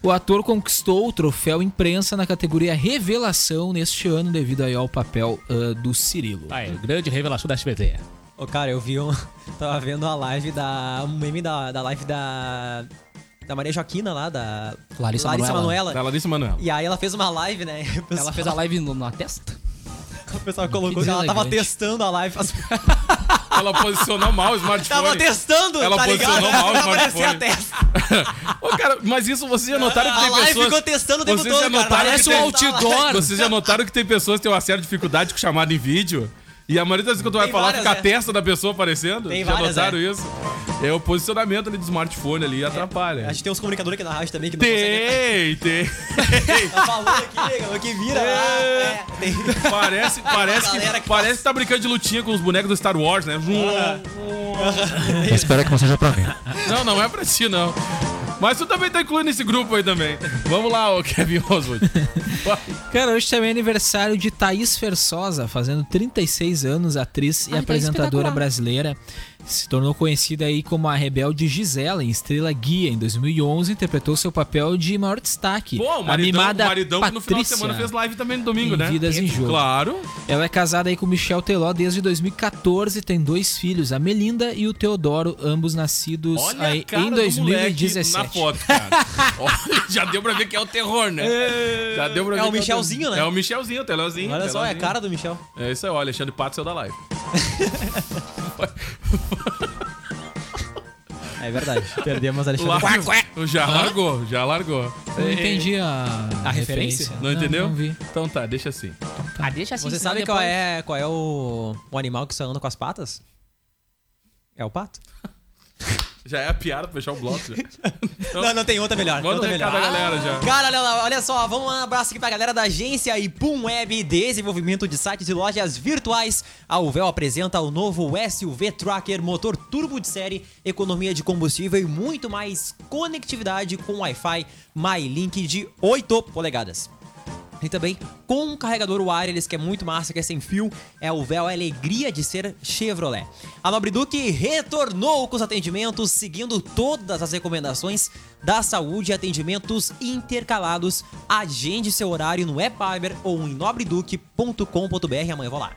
O ator conquistou o troféu imprensa na categoria Revelação neste ano, devido aí ao papel ah, do Cirilo. Ah, é, grande revelação da SBT. Ô, cara, eu vi um. Tava vendo a live da. Um meme da, da live da. Da Maria Joaquina lá, da. Larissa Manoela. Manuela. Da Larissa Manoela. E aí ela fez uma live, né? pessoal- Ela fez a live no- na testa? O pessoal colocou que ela tava testando a live. Ela posicionou mal o smartphone. Tava testando, Ela tá ligado? posicionou mal o aparecer a smartphone. testa. Ô, cara, mas isso vocês já notaram que A tem live pessoas... ficou testando o tempo Vocês todo, já cara. notaram Parece que um tem... outdoor. Vocês já notaram que tem pessoas que têm uma certa dificuldade com chamada em vídeo? E a maioria das vezes que tu vai falar, várias, fica a é. testa da pessoa aparecendo? Tem já várias, notaram é. isso? É o posicionamento ali do smartphone ali, atrapalha. A gente tem uns comunicadores aqui na rádio também que não. Tem, tem. Tá falando aqui, que vira. É, tem. Parece, parece, que, que parece que tá brincando de lutinha com os bonecos do Star Wars, né? Espero que não seja pra mim. Não, não é pra ti, não. Mas tu também tá incluindo esse grupo aí também. Vamos lá, ô Kevin Oswald. Cara, hoje também é aniversário de Thaís Fersosa, fazendo 36 anos, atriz e Ai, tá apresentadora brasileira. Se tornou conhecida aí como a rebelde Gisela em Estrela Guia. Em 2011, interpretou seu papel de maior destaque. Bom, o a maridão, mimada o maridão que no final de Patrícia, semana fez live também no domingo, em né? Vidas em Jogo. Claro. Ela é casada aí com Michel Teló desde 2014 tem dois filhos, a Melinda e o Teodoro, ambos nascidos Olha aí a cara em do 2017. moleque na foto, cara. Olha, já deu pra ver que é o terror, né? Já deu pra É ver o que Michelzinho, né? É o Michelzinho, o Telãozinho. Olha só, é a cara do Michel. É isso aí, ó, Alexandre Pato saiu da live. É verdade. Perdemos Alexandre. Largou. Já largou, já largou. Eu não entendi a, A referência? Não, entendeu? Não vi. Então tá, deixa assim. Ah, deixa assim. Você senão sabe qual é, qual é o, o animal que só anda com as patas? É o pato. Já é a piada pra fechar o bloco. Já. Não, não tem outra melhor. Manda um outra recado melhor. galera já. Cara, olha só, vamos lá, um abraço aqui pra galera da agência Ipum Web Desenvolvimento de Sites e Lojas Virtuais. A Uvel apresenta o novo SUV Tracker, motor turbo de série, economia de combustível e muito mais conectividade com Wi-Fi MyLink de 8 polegadas. E também com um carregador wireless que é muito massa, que é sem fio, é o véu Alegria de ser Chevrolet. A Nobre Duque retornou com os atendimentos, seguindo todas as recomendações da saúde e atendimentos intercalados. Agende seu horário no e-Fiber ou em nobreduque.com.br. Amanhã eu vou lá.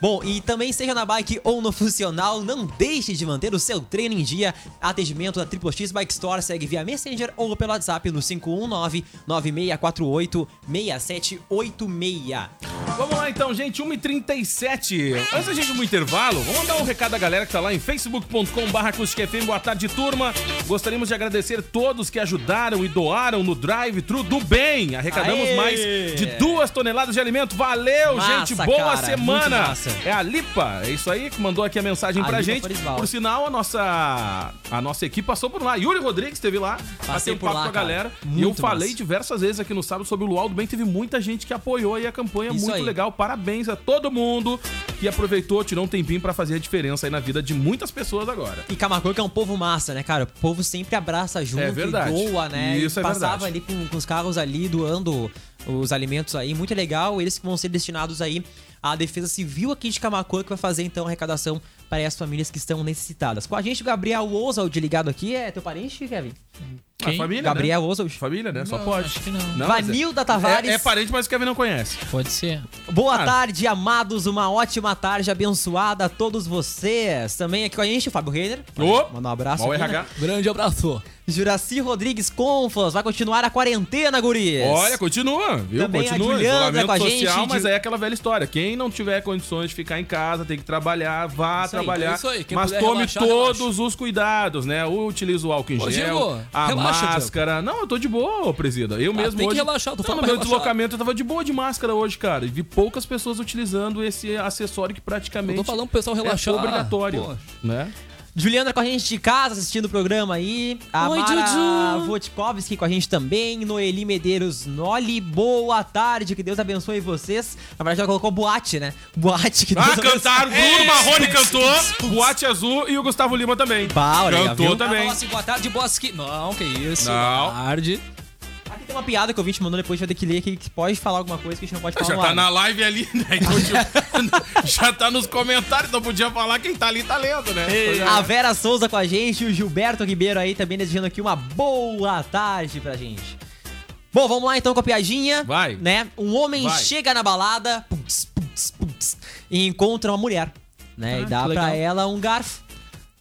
Bom, e também seja na bike ou no funcional, não deixe de manter o seu treino em dia. Atendimento da Triple X Bike Store segue via Messenger ou pelo WhatsApp no 519-9648-6786. Vamos lá então, gente, 1h37. Antes da gente ir pro intervalo, vamos dar um recado à galera que tá lá em facebook.com.br. Boa tarde, turma. Gostaríamos de agradecer todos que ajudaram e doaram no drive-thru do bem. Arrecadamos Aê! mais de duas toneladas de alimento. Valeu, Massa, gente. Boa cara, semana. Muito massa. É a Lipa, é isso aí que mandou aqui a mensagem A pra Lipa gente. Por sinal, a nossa a nossa equipe passou por lá. Yuri Rodrigues esteve lá, Passei um por papo lá, com a galera. e eu Muito falei massa. diversas vezes aqui no sábado sobre o Luau do Bem. Teve muita gente que apoiou aí a campanha, Isso muito aí. legal. Parabéns a todo mundo que aproveitou, tirou um tempinho pra fazer a diferença aí na vida de muitas pessoas agora. E que é um povo massa, né, cara? O povo sempre abraça junto É verdade. e doa, né? Isso e é passava verdade. ali com, com os carros ali doando os alimentos aí. Muito legal. Eles que vão ser destinados aí à Defesa Civil aqui de Camacuã, que vai fazer então a arrecadação para as famílias que estão necessitadas. Com a gente, o Gabriel Oswald ligado aqui. É teu parente, Kevin? A família, Gabriel né? Oswald. Família, né? Só Não, pode. acho que não. Não, Vanilda é, Tavares. é, é parente, mas o Kevin não conhece. Pode ser. Boa Ah. tarde, amados. Uma ótima tarde abençoada a todos vocês. Também aqui com a gente, o Fábio Reiner. Ô, Mandar um abraço. Ó o aqui, né? RH. Grande abraço. Juraci Rodrigues Confas. Vai continuar a quarentena, guris. Olha, continua, viu? Também a continua. Juliana Isolamento com a gente, social, de- mas é aquela velha história. Quem não tiver condições de ficar em casa, tem que trabalhar, vá Isso aí, trabalhar. é isso aí. Quem mas tome relaxar, todos os cuidados, né? Utiliza o álcool em Ô, gel, Diego, a relaxa, máscara. Não, eu tô de boa, presida. Eu mesmo Ah, tem que hoje. relaxar, tô não, falando no meu relaxar. deslocamento eu tava de boa de máscara hoje, cara. E vi poucas pessoas utilizando esse acessório que praticamente Eu tô falando pro pessoal relaxar. é obrigatório, né? Juliana com a gente de casa assistindo o programa aí. A Oi, Mara Juju. Votkovski com a gente também. Noeli Medeiros Noli, boa tarde. Que Deus abençoe vocês. Na verdade, ela colocou boate, né? Boate que Deus Ah, abençoe. cantaram. Bruno Marrone cantou, Boate Azul e o Gustavo Lima também. Bah, olha aí, Cantou viu? Ela também. fala assim, boa tarde, Bosque. Não, que isso. Não. Boa tarde. Tem uma piada que o ouvinte mandou depois, vai ter que ler aqui, que pode falar alguma coisa que a gente não pode falar Já no tá ar. na live ali, né? Então, já tá nos comentários, não podia falar quem tá ali tá lendo, né? É. A Vera Souza com a gente, o Gilberto Ribeiro aí também desejando aqui uma boa tarde pra gente. Bom, vamos lá então com a piadinha. Vai. Né? Um homem Vai. chega na balada putz, putz, putz, e encontra uma mulher, né? Ah, e dá pra ela um garfo.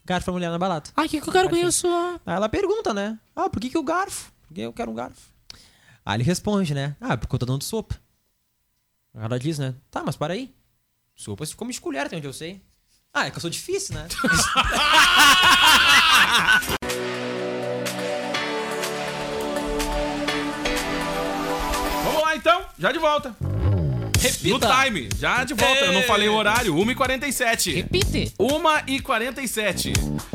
Garfo pra mulher na balada. Ai, o que, que eu quero com isso? Aí ela pergunta, né? Ah, por que, que o garfo? Por que eu quero um garfo? Aí ele responde, né? Ah, porque eu tô dando sopa. Ela diz, né? Tá, mas para aí. Sopa se come de colher, até onde eu sei. Ah, é que eu sou difícil, né? Vamos lá então, já de volta. Repita. No time, já de volta. Eu não falei o horário, 1h47. Repite. 1h47.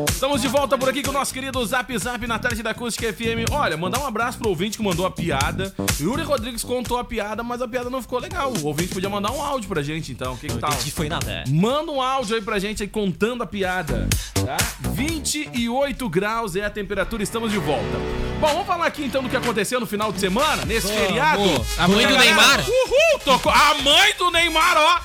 Estamos de volta por aqui com o nosso querido Zap Zap na tarde da Acústica FM. Olha, mandar um abraço pro ouvinte que mandou a piada. Yuri Rodrigues contou a piada, mas a piada não ficou legal. O ouvinte podia mandar um áudio pra gente então. O que, que tal? Entendi, foi nada. Manda um áudio aí pra gente aí contando a piada, tá? 28 graus é a temperatura, estamos de volta. Bom, vamos falar aqui então do que aconteceu no final de semana, nesse feriado. A mãe do Neymar. Uhul! Tocou. A mãe do Neymar, ó!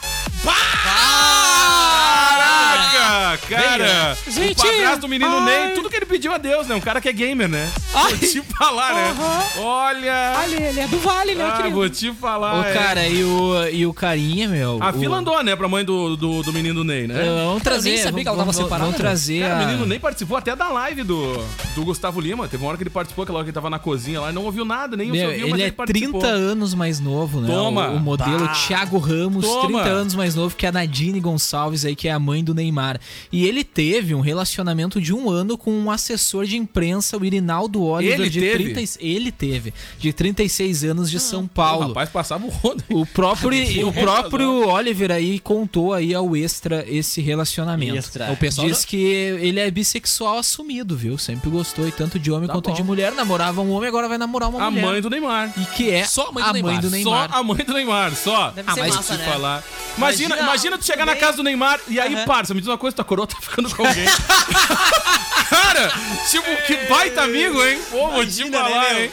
Caraca! Cara, Gente, o padrasto do menino ai. Ney, tudo que ele pediu a Deus, né? Um cara que é gamer, né? Ai. Vou te falar, né? Olha. Olha, ele é do Vale, né, Ah, querido? vou te falar. Ô, é. cara, e o, e o carinha, meu. A o- fila andou, né, pra mãe do, do, do menino Ney, né? Vamos trazer. nem sabia que ela tava vamos, separada, Vamos meu. trazer Cara, a... o menino nem participou até da live do, do Gustavo Lima. Teve uma hora que ele participou, aquela hora que ele tava na cozinha lá e não ouviu nada, nem Meu, o ouviu, ele mas é ele participou. 30 anos mais novo, né? Toma. O, o modelo Bah. Thiago Ramos, Toma. 30 anos mais novo que a Nadine Gonçalves aí, que é a mãe do Neymar. E ele teve um relacionamento de um ano com um assessor de imprensa, o Irinaldo Oliver, Ele de teve? 30, ele teve, de 36 anos de São O Paulo. rapaz passava o rodo. O próprio, o próprio Oliver aí contou aí ao Extra esse relacionamento. Extra. O pessoal Diz que ele é bissexual assumido, viu? Sempre gostou, e tanto de homem Tá quanto bom. de mulher. Namorava um homem, agora vai namorar uma A mulher. mãe do Neymar. E que é Só a mãe do a mãe Neymar. do Neymar. Só a mãe do Neymar, só. Deve Ah, ser mas massa, né? falar. Imagina, Imagina- imagina tu chegar na também- casa do Neymar e aí, Aham. parça, me diz uma coisa, tua coroa tá ficando com alguém. Cara, tipo, que baita amigo, hein? Pô, vou te falar, né, hein?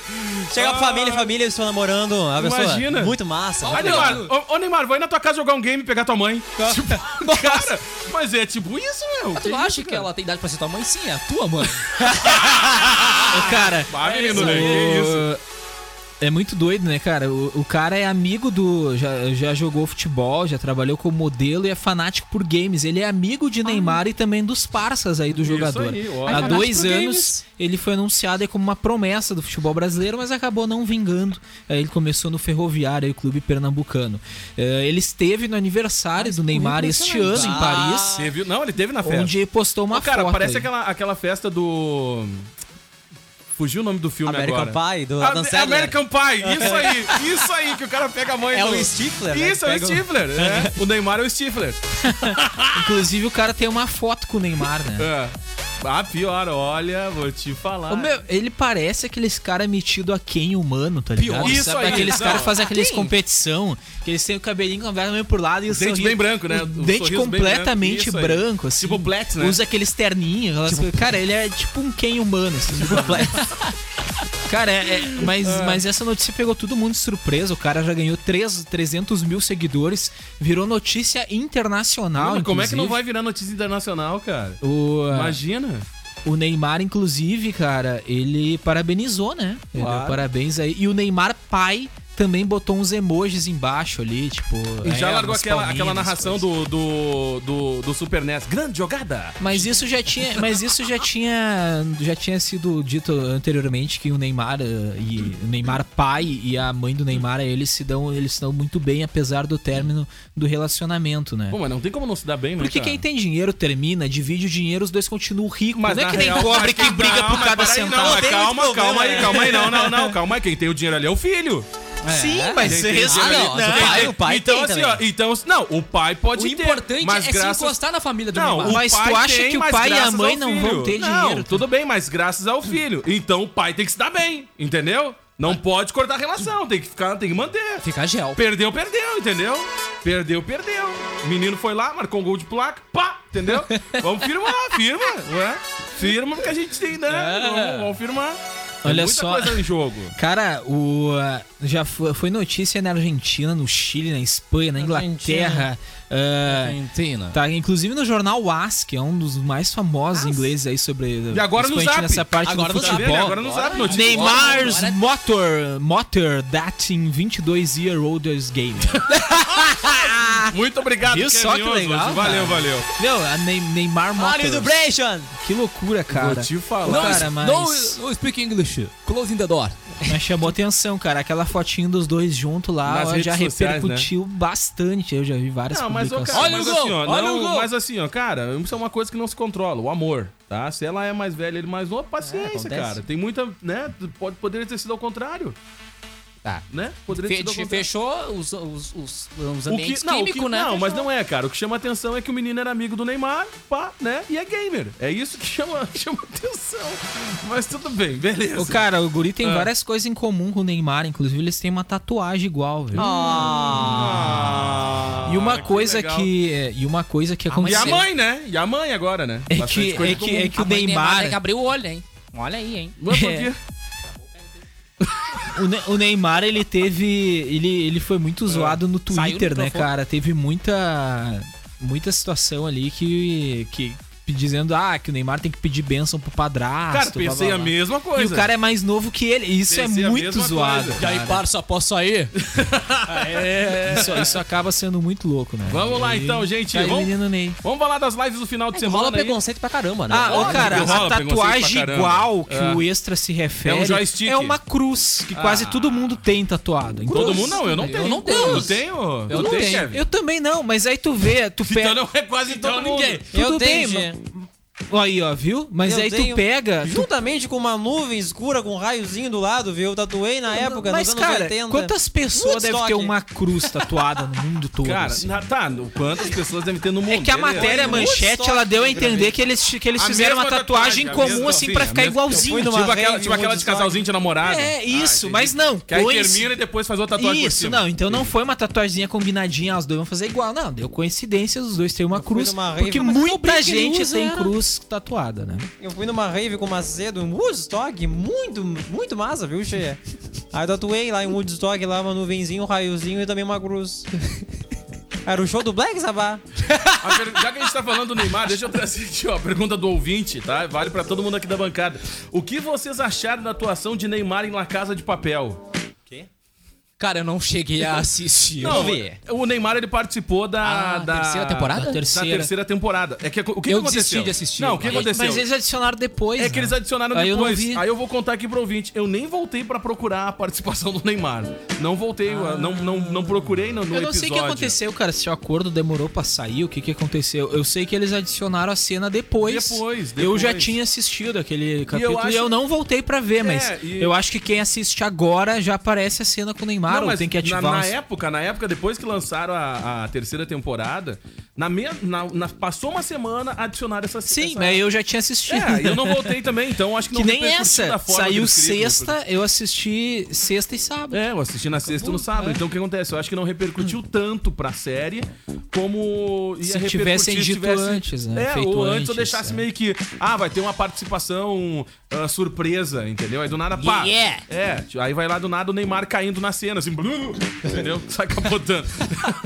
Chega a família, família, eles estão namorando. A pessoa, Imagina. Muito massa. Aí, Neymar, ô, ô, Neymar, vai na tua casa jogar um game e pegar tua mãe. Tipo, cara, mas é tipo isso, meu. Tu acha que ela tem idade pra ser tua mãe? Sim, é a tua mãe. Ô, cara, Ah, menino, né? Que isso? É muito doido, né, cara? O, o cara é amigo do. Já, já jogou futebol, já trabalhou como modelo e é fanático por games. Ele é amigo de Neymar e também dos parças aí do Isso jogador. aí. Há Fanático dois anos games. ele foi anunciado como uma promessa do futebol brasileiro, mas acabou não vingando. Aí ele começou no Ferroviário, aí, o clube pernambucano. Eh, ele esteve no aniversário do Neymar este ano em Paris, Você viu? Não, ele teve na festa. onde postou uma Ô, cara, foto. parece aí. aquela, aquela festa do. Fugiu o nome do filme American agora. Pie, do A- Adam Sandler. American Pie, isso aí, isso aí, que o cara pega a mãe É do... o Stifler, né? Isso, é o Pega o- Stifler, é. O Neymar é o Stifler. Inclusive o cara tem uma foto com o Neymar, né? É. Ah, pior, olha, vou te falar. Ô, meu, ele parece aqueles cara metido a quem humano, tá ligado? Isso Sabe aí, aqueles caras fazem aqueles Quem? competição, que eles têm o cabelinho completamente meio por lado e o Dente sorriso- bem branco, né? O O dente completamente branco, branco, assim. Tipo Blitz, né? Usa aqueles terninhos. coisas. Cara, ele é tipo um quem humano, assim. Cara, é, é- mas, mas essa notícia pegou todo mundo de surpresa. O cara já ganhou 3, 300 mil seguidores, virou notícia internacional. Mano, como é que não vai virar notícia internacional, cara? O, Imagina. O Neymar, inclusive, cara, ele parabenizou, né? Ele Claro. deu parabéns aí. E o Neymar pai também botou uns emojis embaixo ali, tipo. E já é, largou aquela, aquela narração do, do, do, do Super NES. Grande jogada! Mas isso já tinha, mas isso já tinha, já tinha sido dito anteriormente que o Neymar eh, e o Neymar pai e a mãe do Neymar, eles se dão, eles se dão muito bem apesar do término do relacionamento, né? Pô, mas não tem como não se dar bem, né, Porque cara? quem tem dinheiro termina, divide o dinheiro, os dois continuam ricos. Mas não é que nem real, pobre que quem- briga não, por cada centavo. Não, calma, calma aí, calma aí. Não, não, não, calma aí. Quem tem o dinheiro ali é o filho. Sim, mas Quem você o respeita. ali- não, o pai- tem- o pai então, tem assim, também. ó, então, não, o pai pode O ter, importante mas é graças... se encostar na família do Não, Neymar. o Mas tu acha tem, que o mas pai e a mãe não vão ter Não, dinheiro? tudo bem, mas graças ao filho. Então o pai tem que se dar bem, entendeu? Não pode cortar a relação, tem que ficar, tem que manter. Fica gel. Perdeu, perdeu, entendeu? Perdeu, perdeu. Menino foi lá, marcou um gol de placa, pá, entendeu? Vamos firmar, firma, ué? Firma porque a gente tem, né? Vamos, vamos firmar. Olha muita só. coisa em jogo. Cara, o uh, já foi, foi notícia na Argentina, no Chile, na Espanha, na Inglaterra. uh, Argentina. Tá, inclusive no jornal AS, que é um dos mais famosos ingleses aí sobre. E agora no Zap. nessa parte Agora do no Zap, futebol. Agora não sabe notícia. Neymar's Agora- motor, motor that in 22 year olders game. Muito obrigado, Viu só que Kevin Oswald. legal, Valeu, valeu. Meu, a Ney- Neymar Motors. Celebration! Que loucura, cara. Vou te falar. Não, cara, mas- não, não speak English. Closing the door. Mas chamou atenção, cara. Aquela fotinho dos dois juntos lá Nas ó, redes já sociais, né? repercutiu bastante. Eu já vi várias Não, mas, ô, publicações. cara, Olha mas o gol, assim, ó, olha não, o gol. mas assim, ó, cara, isso é uma coisa que não se controla, o amor, tá? Se ela é mais velha, ele mais novo, paciência, acontece. cara. Tem muita, né? Pode, poderia ter sido ao contrário. Tá. Né? Poderia ter sido fechou os, os, os, os O ambientes que, não, químicos, que- né? não, mas Fechou. não é, cara. O que chama atenção é que o menino era amigo do Neymar, pá, né? E é gamer. É isso que chama, chama atenção. Mas tudo bem, beleza. O cara, o Guri tem Ah. várias coisas em comum com o Neymar. Inclusive, eles têm uma tatuagem igual, velho. Ah, e uma coisa legal. que. E uma coisa que E a aconteceu. mãe, né? E a mãe agora, né? É Bastante que, coisa é que, é que o do Neymar. tem que abrir o olho, hein? Olha aí, hein? Mas É. O, Ne- o Neymar, ele teve. Ele, ele foi muito zoado no Twitter, né, microfone. cara? Teve muita. muita situação ali que, que dizendo ah, que o Neymar tem que pedir bênção pro padrasto. Cara, pensei blá, a blá, blá. mesma coisa. E o cara é mais novo que ele. Isso Pensei é a muito zoado. coisa. E aí, parça, posso sair? Isso, isso acaba sendo muito louco, né? Vamos lá, E então, gente. Aí, Vamos- menino Ney. Vamos falar das lives do final de semana Rola aí. preconceito pra caramba, né? Ah, ô, Óbvio cara, a tatuagem igual que É. o extra se refere É um joystick. é uma cruz, que quase todo mundo tem tatuado. Então, Todo mundo não, eu não tenho. não tenho. Eu tenho? Eu não tenho. Kevin? Eu também não, mas aí tu vê, tu Então pega. não é quase todo mundo. Eu tenho, and Aí, ó, viu? Mas Eu aí tu pega. tu- Juntamente com uma nuvem escura com um raiozinho do lado, viu? Eu tatuei na época, Mas, nos anos cara, 80. quantas pessoas devem ter uma cruz tatuada no mundo todo? Cara, assim? na- tá, no- quantas pessoas devem ter no mundo? É que a matéria, a manchete, ela deu a entender que eles, que eles A fizeram uma tatuagem tatuagem, comum, mesma- assim, sim, pra a ficar igualzinho. Tipo aquela, tipo aquela de casalzinho de namorado. É, isso, entendi. mas não. Que aí termina e depois faz outra tatuagem por Isso, cima. não, então não foi uma tatuagemzinha combinadinha, ah, os dois vão fazer igual. Não, deu coincidência, os dois têm uma cruz. Porque muita que gente tem era. Cruz tatuada, né? Eu fui numa rave com o Macedo, um Woodstock, muito, muito massa, viu, cheia? Aí eu tatuei lá em Woodstock, lá uma nuvenzinha, um raiozinho e também uma cruz. Era o show do Black Sabbath. Já que a gente tá falando do Neymar, deixa eu trazer aqui, ó, a pergunta do ouvinte, tá? Vale pra todo mundo aqui da bancada. O que vocês acharam da atuação de Neymar em La Casa de Papel? Cara, eu não cheguei a assistir. Não, o Neymar ele participou da, Ah, da terceira temporada? Da Da terceira. terceira temporada. É que o que, Eu que aconteceu? desisti de assistir. Não, o que Mas- aconteceu? Mas eles adicionaram depois. É que né? eles adicionaram Aí eu não depois. vi. Aí eu vou contar aqui pro ouvinte. Eu nem voltei pra procurar a participação do Neymar. Não voltei, eu não, não, não procurei no, no Eu não sei o que aconteceu, cara. Se o acordo demorou pra sair, o que que aconteceu. Eu sei que eles adicionaram a cena depois. Depois, Eu já depois. tinha assistido aquele capítulo e eu, acho- não voltei pra ver, mas É, e- eu acho que quem assiste agora já aparece a cena com o Neymar, Não, tem que ativar na, na uns- época, na época, depois que lançaram a, a terceira temporada, na, me, na, na- passou uma semana, adicionaram essa Sim, essa... mas eu já tinha assistido. É, e eu não voltei também, então acho que não Que nem essa. forma Saiu sexta, eu assisti sexta e sábado. É, eu assisti na sexta e no sábado. Então o que acontece? Eu acho que não repercutiu tanto pra série como ia Se tivessem se dito tivesse- antes, né? É, Feito ou antes, antes, eu deixasse é. meio que. Ah, vai ter uma participação ah, surpresa, entendeu? Aí do nada, pá. Yeah. É, aí vai lá do nada o Neymar caindo na cena, assim, entendeu? Sai capotando.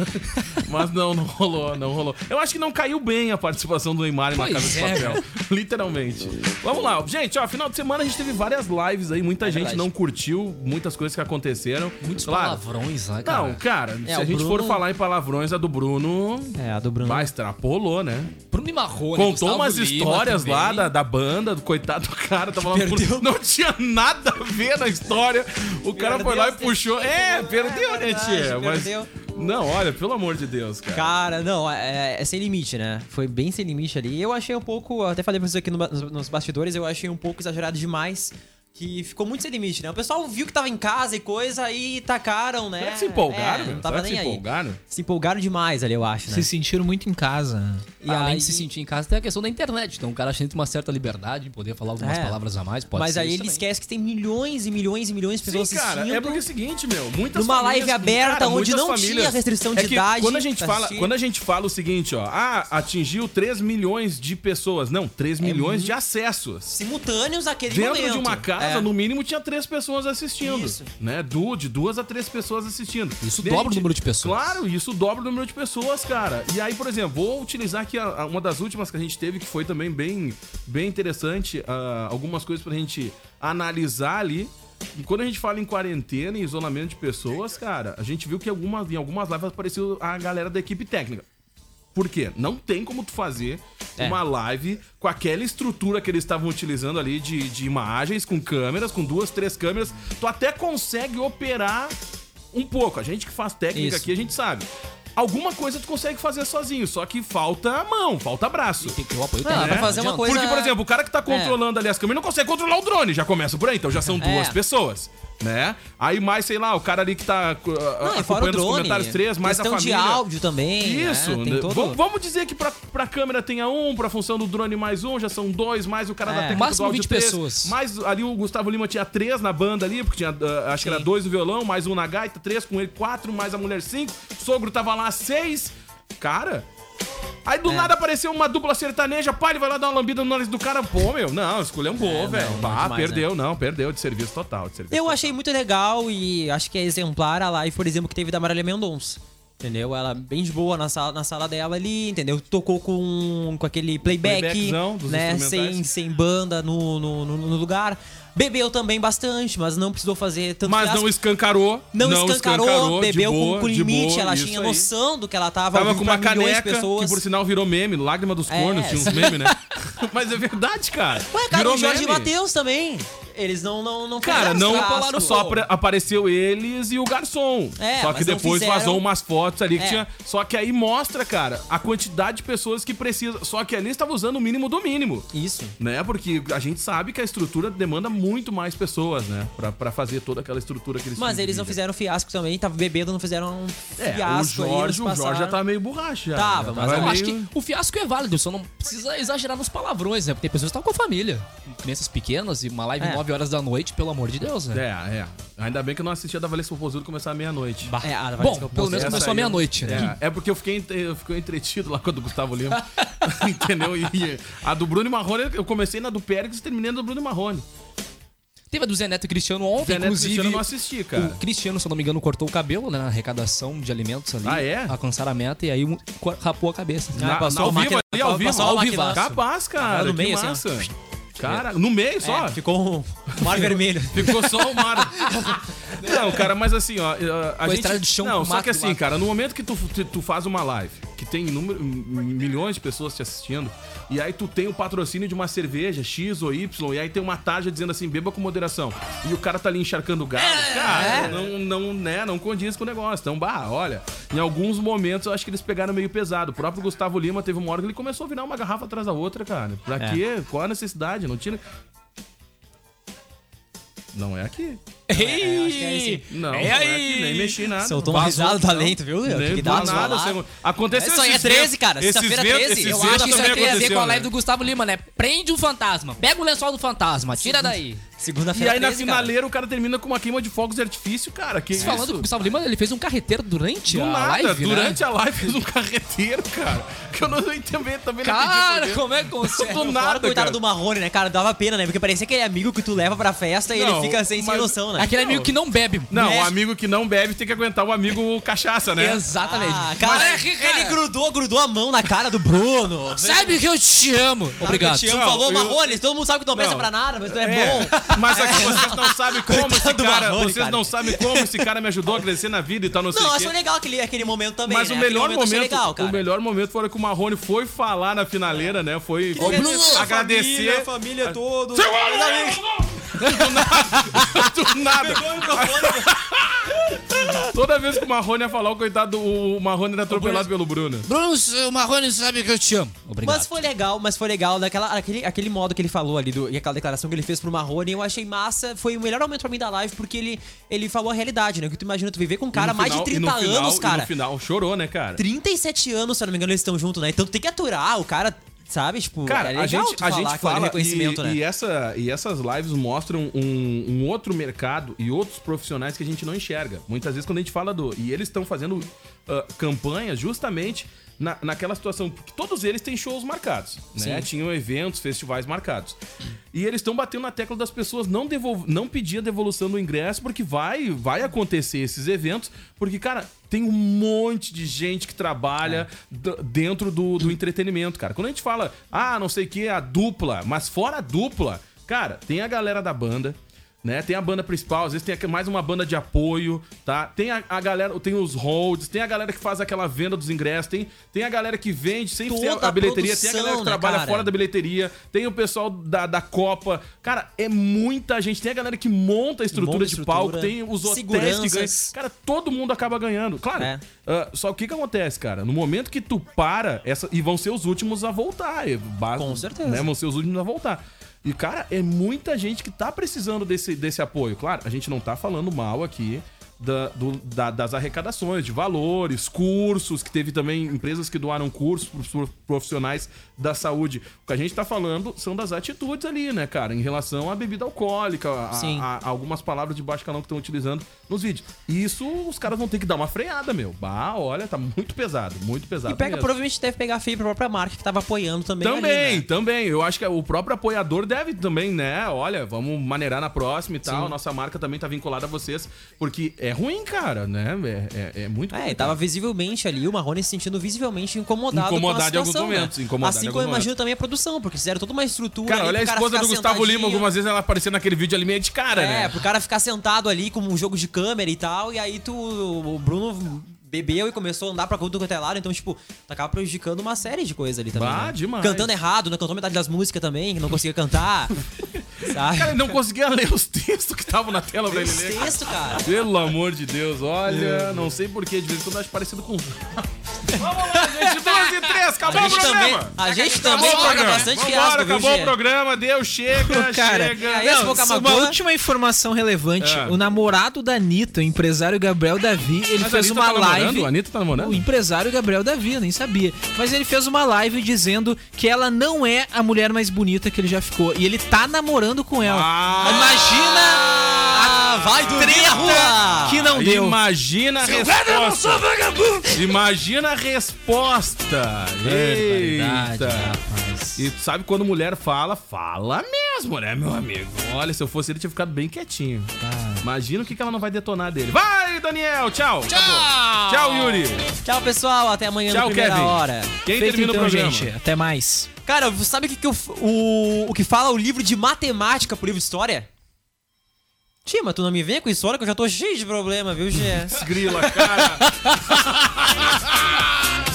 Mas não, não rolou, não rolou. Eu acho que não caiu bem a participação do Neymar em Pois casa de é, papel. Literalmente. Vamos lá, gente, ó, final de semana a gente teve várias lives aí, muita gente verdade. não curtiu, muitas coisas que aconteceram. Muitos Claro. palavrões lá, cara. Não, cara, se É, a o gente Bruno- for falar em palavrões, a do Bruno. É, a do Bruno. Vai, extrapolou, né? Bruno e Marrone. Contou Gustavo umas Lima histórias também. lá da, da banda, do coitado do cara, tava lá no- não tinha nada a ver na história. O cara foi lá e puxou. É, perdeu, né, verdade, tia? Mas. perdeu. Não, olha, pelo amor de Deus, cara. Cara, não, é, é sem limite, né? Foi bem sem limite ali. Eu achei um pouco, até falei pra vocês aqui no nos, nos bastidores, eu achei um pouco exagerado demais. Que ficou muito sem limite, né? O pessoal viu que tava em casa e coisa e tacaram, né? Será que se empolgaram, É, não tava Será que nem se aí. empolgaram? Se empolgaram demais ali, eu acho, né? Se sentiram muito em casa. E Além aí- de se sentir em casa, tem a questão da internet. Então o cara sente uma certa liberdade de poder falar algumas É. palavras a mais. Pode Mas ser aí ele também. esquece que tem milhões e milhões e milhões de pessoas Sim, cara, assistindo. é porque é o seguinte, meu, muitas Numa famílias- live aberta onde muitas não tinha restrição de é que idade Quando a gente fala, assistir. quando a gente fala o seguinte, ó, ah, atingiu 3 milhões de pessoas, não, 3 milhões de acessos. Simultâneos naquele Dentro momento. de uma casa, É. no mínimo, tinha três pessoas assistindo. Isso. Né? Du, de duas a três pessoas assistindo. Isso a dobra o número de pessoas. Claro, isso dobra o número de pessoas, cara. E aí, por exemplo, vou utilizar aqui a- a- uma das últimas que a gente teve, que foi também bem, bem interessante. ah, algumas coisas pra gente analisar ali. E quando a gente fala em quarentena e isolamento de pessoas, cara, a gente viu que algumas, em algumas lives apareceu a galera da equipe técnica. Por quê? Não tem como tu fazer É. uma live com aquela estrutura que eles estavam utilizando ali de, de imagens, com câmeras, com duas, três câmeras. Tu até consegue operar um pouco. A gente que faz técnica Isso. aqui, a gente sabe. Alguma coisa tu consegue fazer sozinho, só que falta mão, falta braço. Tem que ter o apoio técnico, pra fazer uma coisa- Porque, por exemplo, o cara que tá controlando ali as câmeras não consegue controlar o drone, já começa por aí, então já são duas É. pessoas, né? Aí mais, sei lá, o cara ali que tá uh, Não, e fora o acompanhando os drone. comentários três, mais a família. de áudio também. Isso, né? Tem né? todo... Vamos- dizer que pra, pra câmera tenha um, pra função do drone mais um, já são dois, mais o cara da É. técnica Máximo do áudio 20 três, pessoas. Mais ali o Gustavo Lima tinha três na banda ali, porque tinha, ah, acho que era dois no violão, mais um na gaita, três com ele, quatro, mais a mulher cinco, sogro tava lá seis, cara... Aí É. do nada apareceu uma dupla sertaneja, pá, ele vai lá dar uma lambida no nariz do cara, pô, meu, não, escolheu um boa, É, velho. Pá, demais, perdeu, não, perdeu de serviço total, de serviço Eu total. achei muito legal e acho que é exemplar a live, por exemplo, que teve da Marília Mendonça. Entendeu? Ela bem de boa na sala, na sala dela ali, entendeu? Tocou com, com aquele playback, né? Sem, sem banda no, no- no lugar. Bebeu também bastante, mas não precisou fazer tanto Mas fiasco. não escancarou. Não, escancarou, de bebeu boa, com, limite, boa, ela tinha aí. noção do que ela tava, Tava com uma caneca, pessoas. que por sinal virou meme, lágrima dos É. cornos, tinha uns memes, né? Mas é verdade, cara. Ué, cara, virou o Jorge. Matheus também. Eles não não não Cara, não fiasco. só pra- apareceu eles e o garçom. É, só que depois fizeram- vazou umas fotos ali que É. tinha. Só que aí mostra, cara, a quantidade de pessoas que precisa. Só que ali estava usando o mínimo do mínimo. Isso. Né? Porque a gente sabe que a estrutura demanda muito mais pessoas, né? Pra, pra fazer toda aquela estrutura que eles Mas eles não fizeram fiasco também, tava bebendo, não fizeram um É, o fiasco Jorge, o Jorge já tá meio borracha. já. Tava, mas Mas eu meio- acho que o fiasco é válido, só não precisa exagerar nos palavrões, né? Porque tem pessoas que estão com a família. Crianças pequenas e uma live É. 9 horas da noite, pelo amor de Deus, né? É, é. Ainda bem que eu não assisti a da Valência Popozudo começar à meia-noite. É, a Bom, Valesca pelo menos começou à meia-noite, né? É, é porque eu fiquei, entre- eu fiquei entretido lá com a do Gustavo Lima. entendeu? E a do Bruno e Marrone, eu comecei na do Pérez e terminei na do Bruno e Marrone. Teve a do Zé Neto e Cristiano ontem, Zé Neto e inclusive. Cristiano eu não assisti, cara. O Cristiano, se eu não me engano, cortou o cabelo né, na arrecadação de alimentos ali. Ah, é? Alcançaram a meta e aí um, rapou a cabeça. Ah, Na, passou na, ao vivo máquina- ali, ao vivo. passou a Ao máquina- vivo. Capaz, cara. Ah, no que meio, assim, ó. Cara, no meio só. É, ficou um mar vermelho. Ficou só o mar. Não, cara, mas assim, ó. A Com a gente, estrada de chão Não, só que assim, cara, no momento que tu, tu, faz uma live, tem número, milhões de pessoas te assistindo, e aí tu tem o patrocínio de uma cerveja, X ou Y, e aí tem uma tarja dizendo assim, beba com moderação. E o cara tá ali encharcando o galo. cara, não, não, né, não condiz com o negócio. Então, bah, olha, em alguns momentos eu acho que eles pegaram meio pesado. O próprio Gustavo Lima teve uma hora que ele começou a virar uma garrafa atrás da outra, cara. Pra É. quê? Qual a necessidade? Não tinha. Não é aqui. Ei! acho que é esse. Não, É não é aí. nem mexi nada. Soltou uma Vazou, risada do não. talento, viu? Nem Que do dados nada. segundo- Aconteceu Isso aí é esses 13, ventos- cara, esses sexta-feira ventos- 13. esses Eu ventos acho que isso também aí tem a ver aconteceu, com a né? live do Gustavo Lima, né? Prende o fantasma. Pega o lençol do fantasma, tira daí. E Segunda-feira aí na 13, cara. finaleira o cara termina com uma queima de fogos de artifício, cara. Que Você falando que isso? o Gustavo Lima ele fez um carreteiro durante Do a nada, live, né? durante a live fez um carreteiro, cara. Que eu não entendi também, também não Cara, entendi por quê. como é que consegue? Do Fora nada, o coitado cara. do Marrone, né, cara? Dava pena, né? Porque parecia aquele amigo que tu leva pra festa e Não, ele fica sem, sem mas- noção, Aquele amigo que não bebe. Não, É. o amigo que não bebe tem que aguentar o amigo cachaça, né? Exatamente. Ah, cara, Mas é cara, ele grudou, grudou a mão na cara do Bruno. Sabe que eu te amo. Obrigado. Eu te amo, Não, falou, eu- Marrone, todo mundo sabe que tu não presta Não. pra nada, mas tu é, É, bom. mas aqui vocês não sabem como esse Coitado do cara. Marrone, vocês cara. não sabem como esse cara me ajudou a crescer na vida e tal, não sei Não, achou legal aquele, aquele momento também, Mas né? o melhor achei momento, legal, cara. o melhor momento foi a que o Marrone foi falar na finaleira, né? Foi Bruno, agradecer. Família, família todo. Seu Do nada. Toda vez que o Marrone ia falar, o coitado, o Marrone era atropelado pelo Bruno. Bruno, o Marrone sabe que eu te amo. Obrigado. Mas foi legal, mas foi legal daquela, aquele, aquele modo que ele falou ali, do, e aquela declaração que ele fez pro Marrone, eu achei massa, foi o melhor momento pra mim da live, porque ele, ele falou a realidade, né? Que tu imagina tu viver com um cara no mais de final- e 30 no final- anos, e cara. no final chorou, né, cara? 37 anos, se eu não me engano, eles estão juntos, né? Então tu tem que aturar, o cara, sabe? Tipo, Cara, é a gente, a gente fala reconhecimento, e, né? e, essa, e essas lives mostram um, um outro mercado e outros profissionais que a gente não enxerga. Muitas vezes quando a gente fala do... E eles estão fazendo ah, campanhas justamente na, naquela situação, porque todos eles têm shows marcados, né? Tinham eventos, festivais marcados. E eles estão batendo na tecla das pessoas não, devol não pedir a devolução do ingresso, porque vai, vai acontecer esses eventos, porque, cara, tem um monte de gente que trabalha d- dentro do, do entretenimento, cara. Quando a gente fala, ah, não sei o que, a dupla, mas fora a dupla, cara, tem a galera da banda. Né? Tem a banda principal, às vezes tem mais uma banda de apoio, tá? Tem a, a galera, tem os holds, tem a galera que faz aquela venda dos ingressos, tem, tem a galera que vende 100% Toda a a bilheteria, tem a galera que produção, né, trabalha cara? fora da bilheteria, tem o pessoal da, da Copa. Cara, é muita gente. Tem a galera que monta a estrutura Monta de estrutura, palco, tem os hotéis que ganham. Cara, todo mundo acaba ganhando. Claro. É. ah, só o que que acontece, cara? No momento que tu para, essa, e vão ser os últimos a voltar. e basta- Com certeza. Né, vão ser os últimos a voltar. E, cara, é muita gente que tá precisando desse, desse apoio. Claro, a gente não tá falando mal aqui da- do- da- das arrecadações, de valores, cursos, que teve também empresas que doaram cursos pros profissionais da saúde. O que a gente tá falando são das atitudes ali, né, cara, em relação à bebida alcoólica, a, Sim. a- a algumas palavras de baixo calão que estão utilizando nos vídeos. E isso os caras vão ter que dar uma freada, meu. Bah, olha, tá muito pesado, muito pesado. E pega, mesmo. provavelmente deve pegar feio pra própria marca que tava apoiando também. Também, ali, né? também. Eu acho que o próprio apoiador deve também, né? Olha, vamos maneirar na próxima e tal. Nossa marca também tá vinculada a vocês, porque é ruim, cara, né? É, é, é muito É, complicado. tava visivelmente ali, o Marrone se sentindo visivelmente incomodado Incomodado em com a alguns situação, momentos, né? incomodado assim em como eu imagino também a produção, porque fizeram toda uma estrutura Cara, ali olha a cara esposa do Gustavo Lima, algumas vezes ela aparecia naquele vídeo ali meio de cara, É, né? pro cara ficar sentado ali como um jogo de câmera e tal, e aí tu, o Bruno bebeu e começou a andar pra conta do é lado, então, tipo, acaba prejudicando uma série de coisas ali também. Bah, né? demais. Cantando errado, né? Cantou metade das músicas também, que não conseguia cantar. sabe? Cara, ele não conseguia ler os textos que estavam na tela pra ele Os ler. textos, cara. Pelo amor de Deus, olha, não sei porquê, de vez em quando eu acho parecido com. Vamos lá, gente, 12 e 3, acabou A o gente também, programa! a gente Acabou também o paga programa. bastante Vambora, fiasco, viu, acabou Gê? o programa, deu, chega, Cara, chega. esse Boca uma Magua- última informação relevante. É. O namorado da Anitta, o empresário Gabriel Davi, ele Mas fez uma tá namorando? live. A Anitta tá namorando? O empresário Gabriel Davi, eu nem sabia. Mas ele fez uma live dizendo que ela não é a mulher mais bonita que ele já ficou. E ele tá namorando com ela. Ah! Imagina vai dormir na rua! que não deu. Imagina a resposta. Imagina a resposta. Barbaridade, Eita. rapaz. E tu sabe quando mulher fala, fala mesmo, né, meu amigo? Olha, se eu fosse ele, tinha ficado bem quietinho. Imagina o que, que ela não vai detonar dele. Vai, Daniel, tchau. Tchau. Tchau, Yuri. Tchau, pessoal. Até amanhã Tchau, na primeira Kevin. hora. Quem Feito termina então, o programa? gente. Até mais. Cara, sabe o que, que eu- o, o que fala o livro de matemática pro livro de história? Tia, mas tu não me vem com história que eu já tô cheio de problema, viu, Gê? Grila, cara.